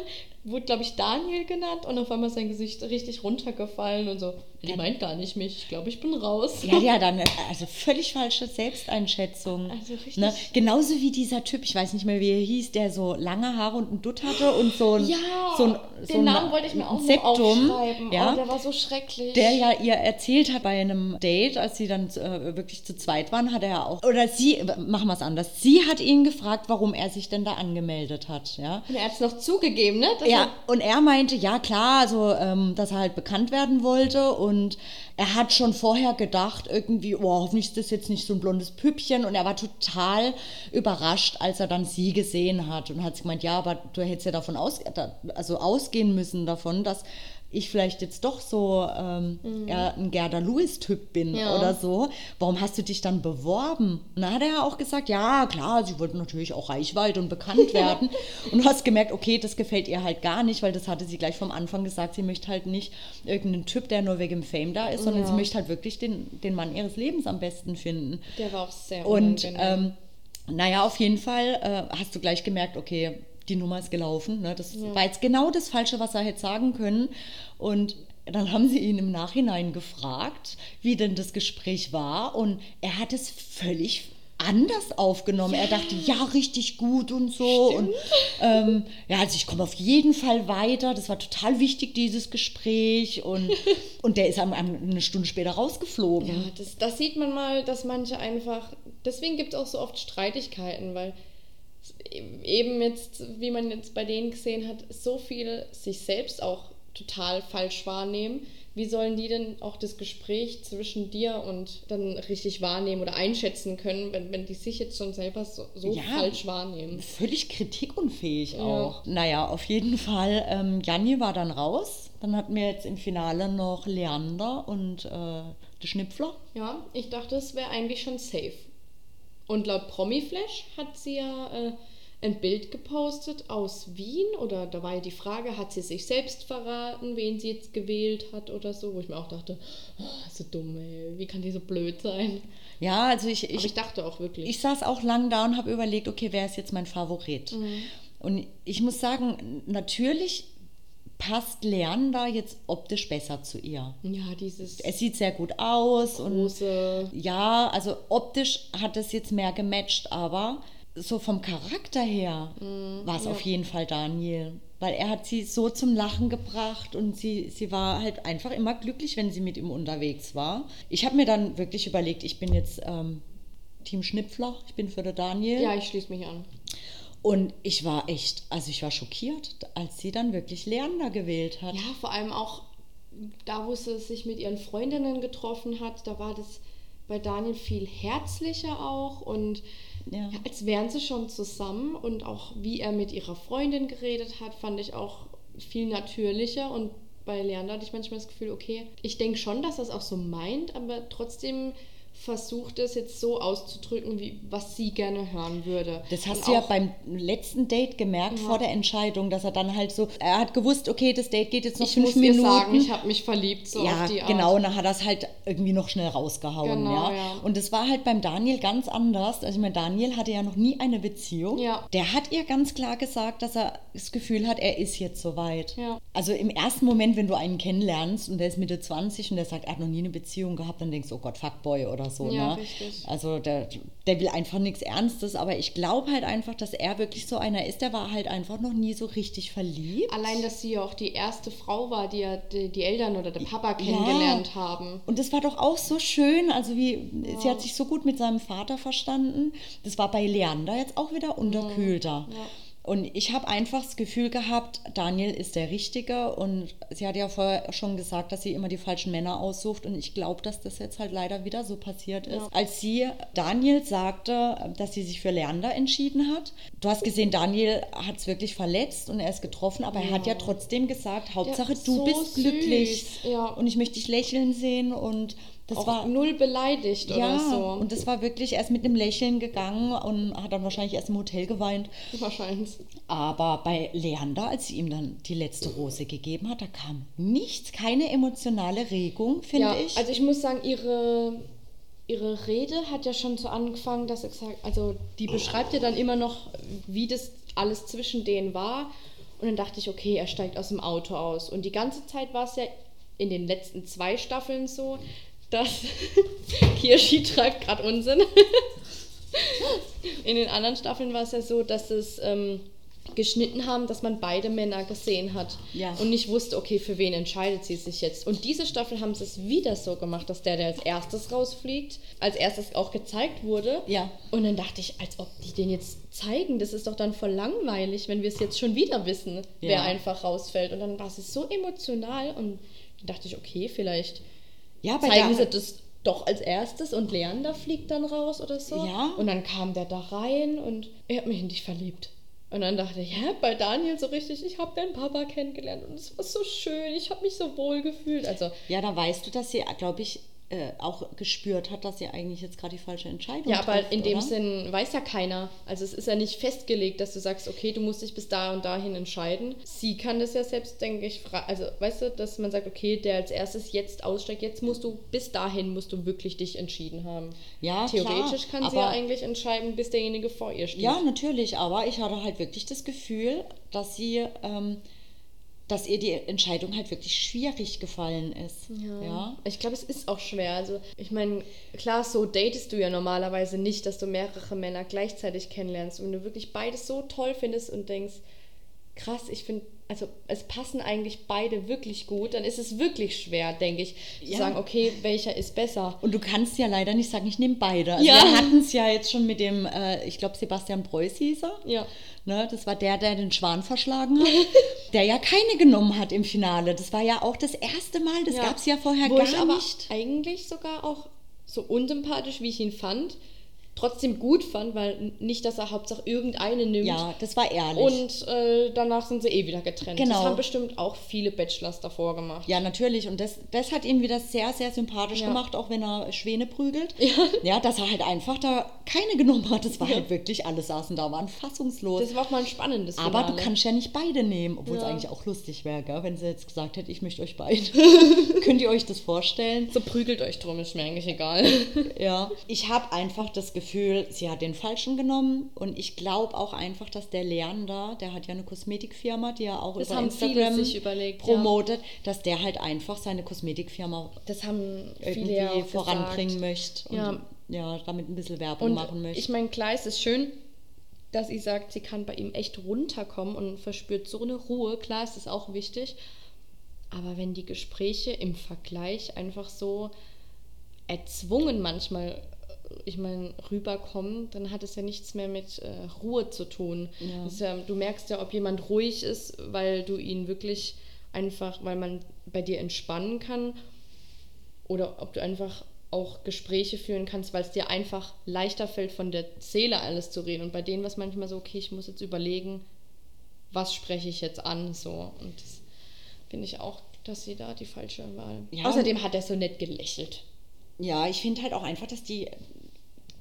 wurde, glaube ich, Daniel genannt und auf einmal ist sein Gesicht richtig runtergefallen und so, die Ja. meint gar nicht mich, ich glaube, ich bin raus. Ja, ja, dann, also völlig falsche Selbsteinschätzung. Also richtig- Ne? Genauso wie dieser Typ, ich weiß nicht mehr, wie er hieß, der so lange Haare und einen Dutt hatte und so ein, Ja, so ein, den so ein Namen wollte ich mir auch Septum, aufschreiben. ja, Oh, der war so schrecklich. der ja ihr erzählt hat bei einem Date, als sie dann äh, wirklich zu zweit waren, hat er ja auch, oder sie, machen wir es anders, sie hat ihn gefragt, warum er sich denn da angemeldet hat, ja. Und er hat es noch zugegeben, ne? Dass Ja, und er meinte, ja klar, also ähm, dass er halt bekannt werden wollte und er hat schon vorher gedacht, irgendwie, oh, hoffentlich ist das jetzt nicht so ein blondes Püppchen und er war total überrascht, als er dann sie gesehen hat und hat gemeint, ja, aber du hättest ja davon aus, also ausgehen müssen davon, dass ich vielleicht jetzt doch so ähm, ja, ein Gerda Lewis-Typ bin Ja. oder so. Warum hast du dich dann beworben? Und dann hat er ja auch gesagt, ja klar, sie wollten natürlich auch Reichweite und bekannt werden. und du hast gemerkt, okay, das gefällt ihr halt gar nicht, weil das hatte sie gleich vom Anfang gesagt, sie möchte halt nicht irgendeinen Typ, der nur wegen Fame da ist, sondern Ja. sie möchte halt wirklich den, den Mann ihres Lebens am besten finden. Der war auch sehr Und unangenehm. ähm, naja, auf jeden Fall äh, hast du gleich gemerkt, okay, die Nummer ist gelaufen. Ne? Das war jetzt genau das Falsche, was er hätte sagen können. Und dann haben sie ihn im Nachhinein gefragt, wie denn das Gespräch war. Und er hat es völlig anders aufgenommen. Er dachte, ja, richtig gut und so. Und ähm, ja, also ich komme auf jeden Fall weiter. Das war total wichtig, dieses Gespräch. Und, und der ist am- am- eine Stunde später rausgeflogen. ja, das, das sieht man mal, dass manche einfach. Deswegen gibt es auch so oft Streitigkeiten, weil eben jetzt, wie man jetzt bei denen gesehen hat, so viele sich selbst auch total falsch wahrnehmen. Wie sollen die denn auch das Gespräch zwischen dir und dann richtig wahrnehmen oder einschätzen können, wenn, wenn die sich jetzt schon selber so, so Ja. falsch wahrnehmen? völlig kritikunfähig Ja. auch. Naja, auf jeden Fall, ähm, Janni war dann raus. Dann hatten wir jetzt im Finale noch Leander und äh, der Schnipfler. Ja, ich dachte, es wäre eigentlich schon safe. Und laut Promiflash hat sie ja äh, ein Bild gepostet aus Wien oder da war ja die Frage, hat sie sich selbst verraten, wen sie jetzt gewählt hat oder so, wo ich mir auch dachte, oh, so dumm, ey, wie kann die so blöd sein? Ja, also ich, ich, ich dachte auch wirklich. ich saß auch lang da und habe überlegt, okay, wer ist jetzt mein Favorit? Und ich muss sagen, natürlich passt Leander jetzt optisch besser zu ihr. ja, dieses Es sieht sehr gut aus und große. Ja, also optisch hat es jetzt mehr gematcht, aber so vom Charakter her war es ja. auf jeden Fall Daniel. Weil er hat sie so zum Lachen gebracht und sie, sie war halt einfach immer glücklich, wenn sie mit ihm unterwegs war. Ich habe mir dann wirklich überlegt, ich bin jetzt ähm, Team Schnipfler, ich bin für den Daniel. Ja, ich schließe mich an. Und ich war echt, also ich war schockiert, als sie dann wirklich Leander gewählt hat. Ja, vor allem auch da, wo sie sich mit ihren Freundinnen getroffen hat, da war das bei Daniel viel herzlicher auch und Ja. als wären sie schon zusammen und auch wie er mit ihrer Freundin geredet hat, fand ich auch viel natürlicher und bei Leander hatte ich manchmal das Gefühl, okay, ich denke schon, dass er es auch so meint, aber trotzdem versucht es jetzt so auszudrücken, wie was sie gerne hören würde. Das hast Und du ja beim letzten Date gemerkt Ja. vor der Entscheidung, dass er dann halt so, er hat gewusst, okay, das Date geht jetzt noch ich fünf muss Minuten. ihr sagen, ich habe mich verliebt so ja, auf die Art. genau, und dann hat er es halt irgendwie noch schnell rausgehauen. Genau, ja. ja. Und das war halt beim Daniel ganz anders. Also ich meine, Daniel hatte ja noch nie eine Beziehung. Ja. Der hat ihr ganz klar gesagt, dass er das Gefühl hat, er ist jetzt soweit. Ja. Also im ersten Moment, wenn du einen kennenlernst und der ist Mitte 20 und der sagt, er hat noch nie eine Beziehung gehabt, dann denkst du, oh Gott, Fuckboy oder so. Ja, ne? richtig. Also der, der will einfach nichts Ernstes, aber ich glaube halt einfach, dass er wirklich so einer ist, der war halt einfach noch nie so richtig verliebt. Allein, dass sie ja auch die erste Frau war, die ja die, die Eltern oder der Papa kennengelernt haben. Und das war doch auch so schön, also wie, sie hat sich so gut mit seinem Vater verstanden. Das war bei Leander jetzt auch wieder unterkühlter. Ja. Und ich habe einfach das Gefühl gehabt, Daniel ist der Richtige und sie hat ja vorher schon gesagt, dass sie immer die falschen Männer aussucht und ich glaube, dass das jetzt halt leider wieder so passiert ist. Ja. Als sie, Daniel sagte, dass sie sich für Leander entschieden hat, du hast gesehen, Daniel hat es wirklich verletzt und er ist getroffen, aber er hat ja trotzdem gesagt, Hauptsache du so bist süß. glücklich Ja. und ich möchte dich lächeln sehen und das auch war null beleidigt ja, oder so. und das war wirklich erst mit einem Lächeln gegangen und hat dann wahrscheinlich erst im Hotel geweint. Wahrscheinlich. Aber bei Leander, als sie ihm dann die letzte Rose gegeben hat, da kam nichts, keine emotionale Regung, finde Ja, ich. also ich muss sagen, ihre, ihre Rede hat ja schon so angefangen, dass er gesagt also die beschreibt ja dann immer noch, wie das alles zwischen denen war. Und dann dachte ich, okay, er steigt aus dem Auto aus. Und die ganze Zeit war es ja in den letzten zwei Staffeln so, dass Kirschi treibt gerade Unsinn. In den anderen Staffeln war es ja so, dass es ähm, geschnitten haben, dass man beide Männer gesehen hat Ja. und nicht wusste, okay, für wen entscheidet sie sich jetzt. Und diese Staffel haben sie es wieder so gemacht, dass der, der als erstes rausfliegt, als erstes auch gezeigt wurde. Ja. Und dann dachte ich, als ob die den jetzt zeigen, das ist doch dann voll langweilig, wenn wir es jetzt schon wieder wissen, wer Ja. einfach rausfällt. Und dann war es so emotional und dann dachte ich, okay, vielleicht ja, bei zeigen sie das doch als erstes und Leander fliegt dann raus oder so. Ja. Und dann kam der da rein und er hat mich in dich verliebt. Und dann dachte ich, ja, bei Daniel so richtig, ich habe deinen Papa kennengelernt und es war so schön, ich habe mich so wohl gefühlt. Also, ja, da weißt du, dass sie, glaube ich, äh, auch gespürt hat, dass sie eigentlich jetzt gerade die falsche Entscheidung ja, aber trifft, in dem oder? Sinn weiß ja keiner. Also es ist ja nicht festgelegt, dass du sagst, okay, du musst dich bis da und dahin entscheiden. Sie kann das ja selbst, denke ich, also weißt du, dass man sagt, okay, der als erstes jetzt aussteigt, jetzt musst du, bis dahin musst du wirklich dich entschieden haben. Ja, Theoretisch klar, kann sie ja eigentlich entscheiden, bis derjenige vor ihr steht. Ja, natürlich, aber ich hatte halt wirklich das Gefühl, dass sie, ähm, dass ihr die Entscheidung halt wirklich schwierig gefallen ist. Ja. Ich glaube, es ist auch schwer. Also, ich meine, klar, so datest du ja normalerweise nicht, dass du mehrere Männer gleichzeitig kennenlernst. Und du wirklich beides so toll findest und denkst, krass, ich finde, also es passen eigentlich beide wirklich gut, dann ist es wirklich schwer, denke ich, zu Ja. sagen, okay, welcher ist besser. Und du kannst ja leider nicht sagen, ich nehme beide. Also Ja. Wir hatten es ja jetzt schon mit dem, äh, ich glaube, Sebastian Preuß hieß er. Ja. Ne, das war der, der den Schwan verschlagen hat, der ja keine genommen hat im Finale. Das war ja auch das erste Mal, das Ja. gab es ja vorher Wo gar ich aber nicht. eigentlich sogar auch so unsympathisch, wie ich ihn fand, trotzdem gut fand, weil nicht, dass er Hauptsache irgendeine nimmt. Ja, das war ehrlich. Und äh, danach sind sie eh wieder getrennt. Genau. Das haben bestimmt auch viele Bachelors davor gemacht. Ja, natürlich. Und das, das hat ihn wieder sehr, sehr sympathisch Ja. gemacht, auch wenn er Schwäne prügelt. Ja. dass er halt einfach da keine genommen hat. Das war halt wirklich, alle saßen da, waren fassungslos. Das war auch mal ein spannendes Aber du Finale. kannst ja nicht beide nehmen, obwohl es Ja. eigentlich auch lustig wäre, gell? wenn sie jetzt gesagt hätte, ich möchte euch beide. Könnt ihr euch das vorstellen? So prügelt euch drum, ist mir eigentlich egal. Ja. Ich habe einfach das Gefühl, sie hat den Falschen genommen und ich glaube auch einfach, dass der Leander, der hat ja eine Kosmetikfirma, die er auch Das über Instagram überlegt, ja. promotet, dass der halt einfach seine Kosmetikfirma irgendwie ja voranbringen gesagt. möchte und Ja. ja. damit ein bisschen Werbung Und machen möchte. ich meine, klar, es ist schön, dass sie sagt, sie kann bei ihm echt runterkommen und verspürt so eine Ruhe. Klar, ist das auch wichtig. Aber wenn die Gespräche im Vergleich einfach so erzwungen manchmal, ich meine, rüberkommen, dann hat es ja nichts mehr mit äh, Ruhe zu tun. Ja. Ja, du merkst ja, ob jemand ruhig ist, weil du ihn wirklich einfach, weil man bei dir entspannen kann oder ob du einfach auch Gespräche führen kannst, weil es dir einfach leichter fällt, von der Seele alles zu reden. Und bei denen war es manchmal so, okay, ich muss jetzt überlegen, was spreche ich jetzt an, so. Und das finde ich auch, dass sie da die falsche Wahl. Ja. Außerdem hat er so nett gelächelt. Ja, ich finde halt auch einfach, dass die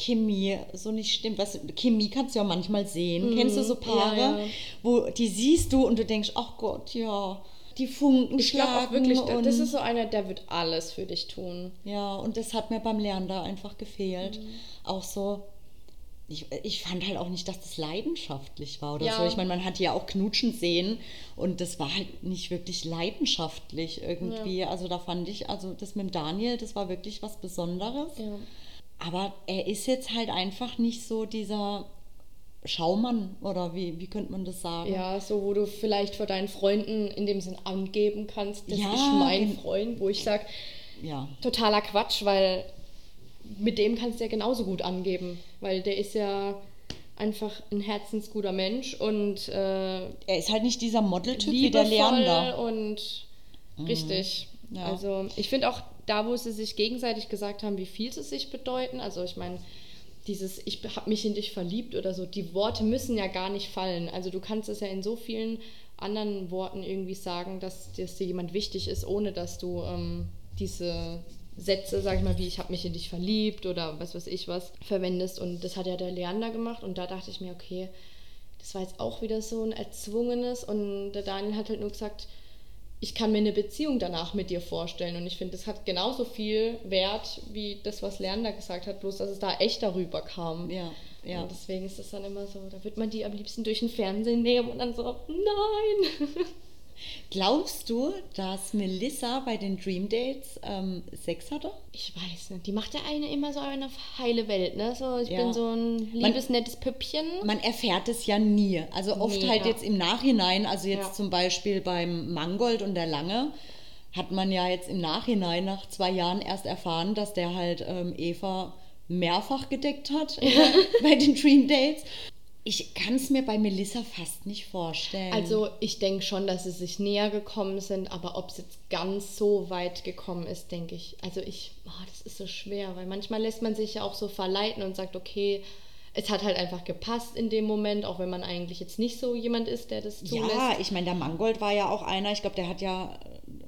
Chemie so nicht stimmt. Was, Chemie kannst du ja manchmal sehen. Kennst du so Paare, Mhm. ja, ja. wo die siehst du und du denkst, ach Gott, ja, die Funken Ich glaube schlagen auch wirklich, das ist so einer, der wird alles für dich tun. Ja, und das hat mir beim Lernen da einfach gefehlt. Mhm. Auch so, ich, ich fand halt auch nicht, dass das leidenschaftlich war oder Ja. so. Ich meine, man hat ja auch Knutschen sehen und das war halt nicht wirklich leidenschaftlich irgendwie. Also da fand ich, also das mit dem Daniel, das war wirklich was Besonderes. Ja. Aber er ist jetzt halt einfach nicht so dieser Schaumann oder wie, wie könnte man das sagen? Ja, so wo du vielleicht vor deinen Freunden in dem Sinn angeben kannst, das Ja, ist mein Freund, wo ich sage, Ja. totaler Quatsch, weil mit dem kannst du ja genauso gut angeben, weil der ist ja einfach ein herzensguter Mensch und äh, Er ist halt nicht dieser Modeltyp wie der Leander. und richtig. Mhm. Ja. Also ich finde auch da, wo sie sich gegenseitig gesagt haben, wie viel sie sich bedeuten, also ich meine, dieses ich habe mich in dich verliebt oder so, die Worte müssen ja gar nicht fallen. Also du kannst es ja in so vielen anderen Worten irgendwie sagen, dass, dass dir jemand wichtig ist, ohne dass du ähm, diese Sätze, sag ich mal, wie ich habe mich in dich verliebt oder was weiß ich was, verwendest. Und das hat ja der Leander gemacht und da dachte ich mir, okay, das war jetzt auch wieder so ein erzwungenes und der Daniel hat halt nur gesagt, ich kann mir eine Beziehung danach mit dir vorstellen und ich finde, das hat genauso viel Wert wie das, was Leander gesagt hat, bloß dass es da echt darüber kam. Ja, ja. Und deswegen ist das dann immer so, da wird man die am liebsten durch den Fernsehen nehmen und dann so, nein. Glaubst du, dass Melissa bei den Dream Dates ähm, Sex hatte? Ich weiß nicht, die macht der eine immer so eine heile Welt, ne? So, ich Ja. bin so ein liebes, nettes Püppchen. Man erfährt es ja nie. Also oft Nee, halt ja. jetzt im Nachhinein, also jetzt Ja. zum Beispiel beim Mangold und der Lange, hat man ja jetzt im Nachhinein nach zwei Jahren erst erfahren, dass der halt ähm, Eva mehrfach gedeckt hat bei den Dream Dates. Ich kann es mir bei Melissa fast nicht vorstellen. Also ich denke schon, dass sie sich näher gekommen sind, aber ob es jetzt ganz so weit gekommen ist, denke ich. Also ich, oh, das ist so schwer, weil manchmal lässt man sich ja auch so verleiten und sagt, okay, es hat halt einfach gepasst in dem Moment, auch wenn man eigentlich jetzt nicht so jemand ist, der das zulässt. ja, ich meine, der Mangold war ja auch einer, ich glaube, der hat ja,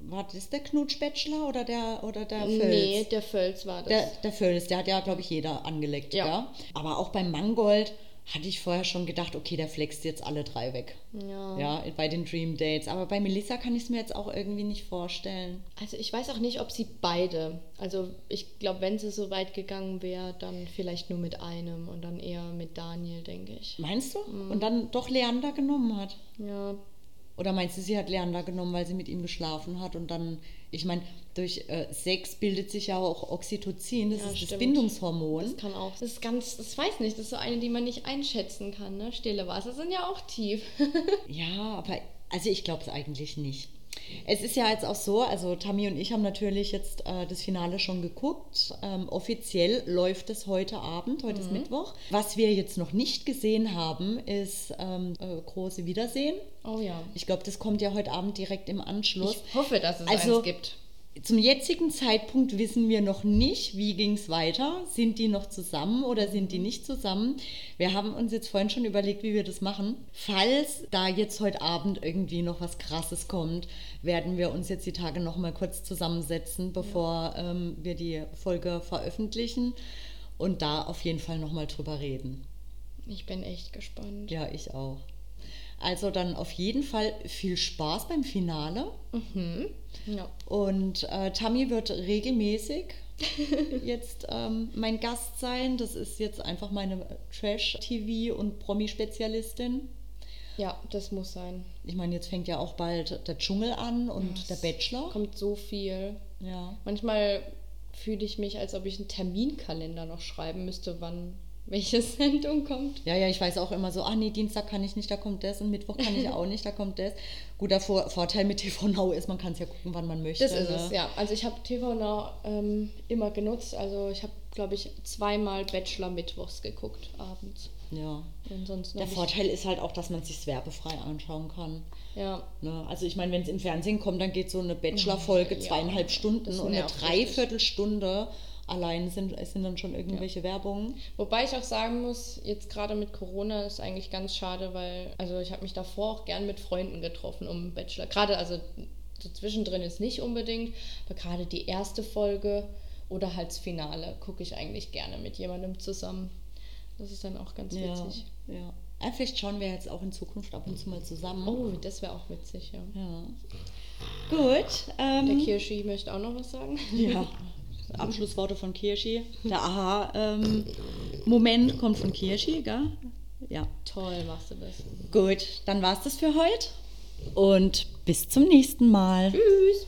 war das der Knutsch-Bachelor oder der, oder der Völz? nee, der Völz war das. Der, der Völz, der hat ja, glaube ich, jeder angeleckt. Ja. Ja. Aber auch beim Mangold hatte ich vorher schon gedacht, okay, der flext jetzt alle drei weg. ja. Ja, bei den Dream Dates. Aber bei Melissa kann ich es mir jetzt auch irgendwie nicht vorstellen. Also ich weiß auch nicht, ob sie beide, also ich glaube, wenn sie so weit gegangen wäre, dann vielleicht nur mit einem und dann eher mit Daniel, denke ich. Meinst du? Mhm. Und dann doch Leander genommen hat. Ja, Oder meinst du, sie hat Leander genommen, weil sie mit ihm geschlafen hat und dann, ich meine, durch äh, Sex bildet sich ja auch Oxytocin, das Ja, ist das stimmt. Bindungshormon. Das kann auch. Das ist ganz, das weiß nicht, das ist so eine, die man nicht einschätzen kann. Ne? Stille Wasser sind ja auch tief. Ja, aber also ich glaube es eigentlich nicht. Es ist ja jetzt auch so, also Tammy und ich haben natürlich jetzt äh, das Finale schon geguckt. Ähm, offiziell läuft es heute Abend, heute ist Mittwoch. Was wir jetzt noch nicht gesehen haben, ist ähm, äh, große Wiedersehen. Oh ja. Ich glaube, das kommt ja heute Abend direkt im Anschluss. Ich hoffe, dass es Also- eins gibt. Zum jetzigen Zeitpunkt wissen wir noch nicht, wie ging es weiter. Sind die noch zusammen oder sind die nicht zusammen? Wir haben uns jetzt vorhin schon überlegt, wie wir das machen. Falls da jetzt heute Abend irgendwie noch was Krasses kommt, werden wir uns jetzt die Tage noch mal kurz zusammensetzen, bevor ähm, wir die Folge veröffentlichen und da auf jeden Fall noch mal drüber reden. Ich bin echt gespannt. Ja, ich auch. Also dann auf jeden Fall viel Spaß beim Finale. Ja. Und äh, Tammy wird regelmäßig jetzt ähm, mein Gast sein. Das ist jetzt einfach meine Trash-TV- und Promi-Spezialistin. ja, das muss sein. Ich meine, jetzt fängt ja auch bald der Dschungel an und der Bachelor. Kommt so viel. Ja. Manchmal fühle ich mich, als ob ich einen Terminkalender noch schreiben müsste, wann welche Sendung kommt. Ja, ja, ich weiß auch immer so, ah nee, Dienstag kann ich nicht, da kommt das und Mittwoch kann ich auch nicht, da kommt das. Guter Vor Vorteil mit TV Now ist, man kann es ja gucken, wann man möchte. Das ist ne? es, ja. Also ich habe TV Now ähm, immer genutzt. Also ich habe, glaube ich, zweimal Bachelor mittwochs geguckt, abends. Ja. Und sonst noch Der. Vorteil ist halt auch, dass man sich werbefrei anschauen kann. Ja, Ne? Also ich meine, wenn es im Fernsehen kommt, dann geht so eine Bachelor-Folge Ja, zweieinhalb Stunden und eine Dreiviertelstunde allein sind, sind dann schon irgendwelche Werbungen. Wobei ich auch sagen muss, jetzt gerade mit Corona ist eigentlich ganz schade, weil, also ich habe mich davor auch gern mit Freunden getroffen um Bachelor. Gerade, also so zwischendrin ist nicht unbedingt, aber gerade die erste Folge oder halt das Finale gucke ich eigentlich gerne mit jemandem zusammen. Das ist dann auch ganz Ja, witzig. ja. ja. Vielleicht schauen wir jetzt auch in Zukunft ab und zu mal zusammen. Oh, das wäre auch witzig, ja. Ja. Gut. Der Ähm, Kirschi möchte auch noch was sagen. ja. Abschlussworte von Kirschi. Der Aha-Moment kommt von Kirschi, gell? Ja. Toll machst du das. Gut, dann war's das für heute. Und bis zum nächsten Mal. Tschüss.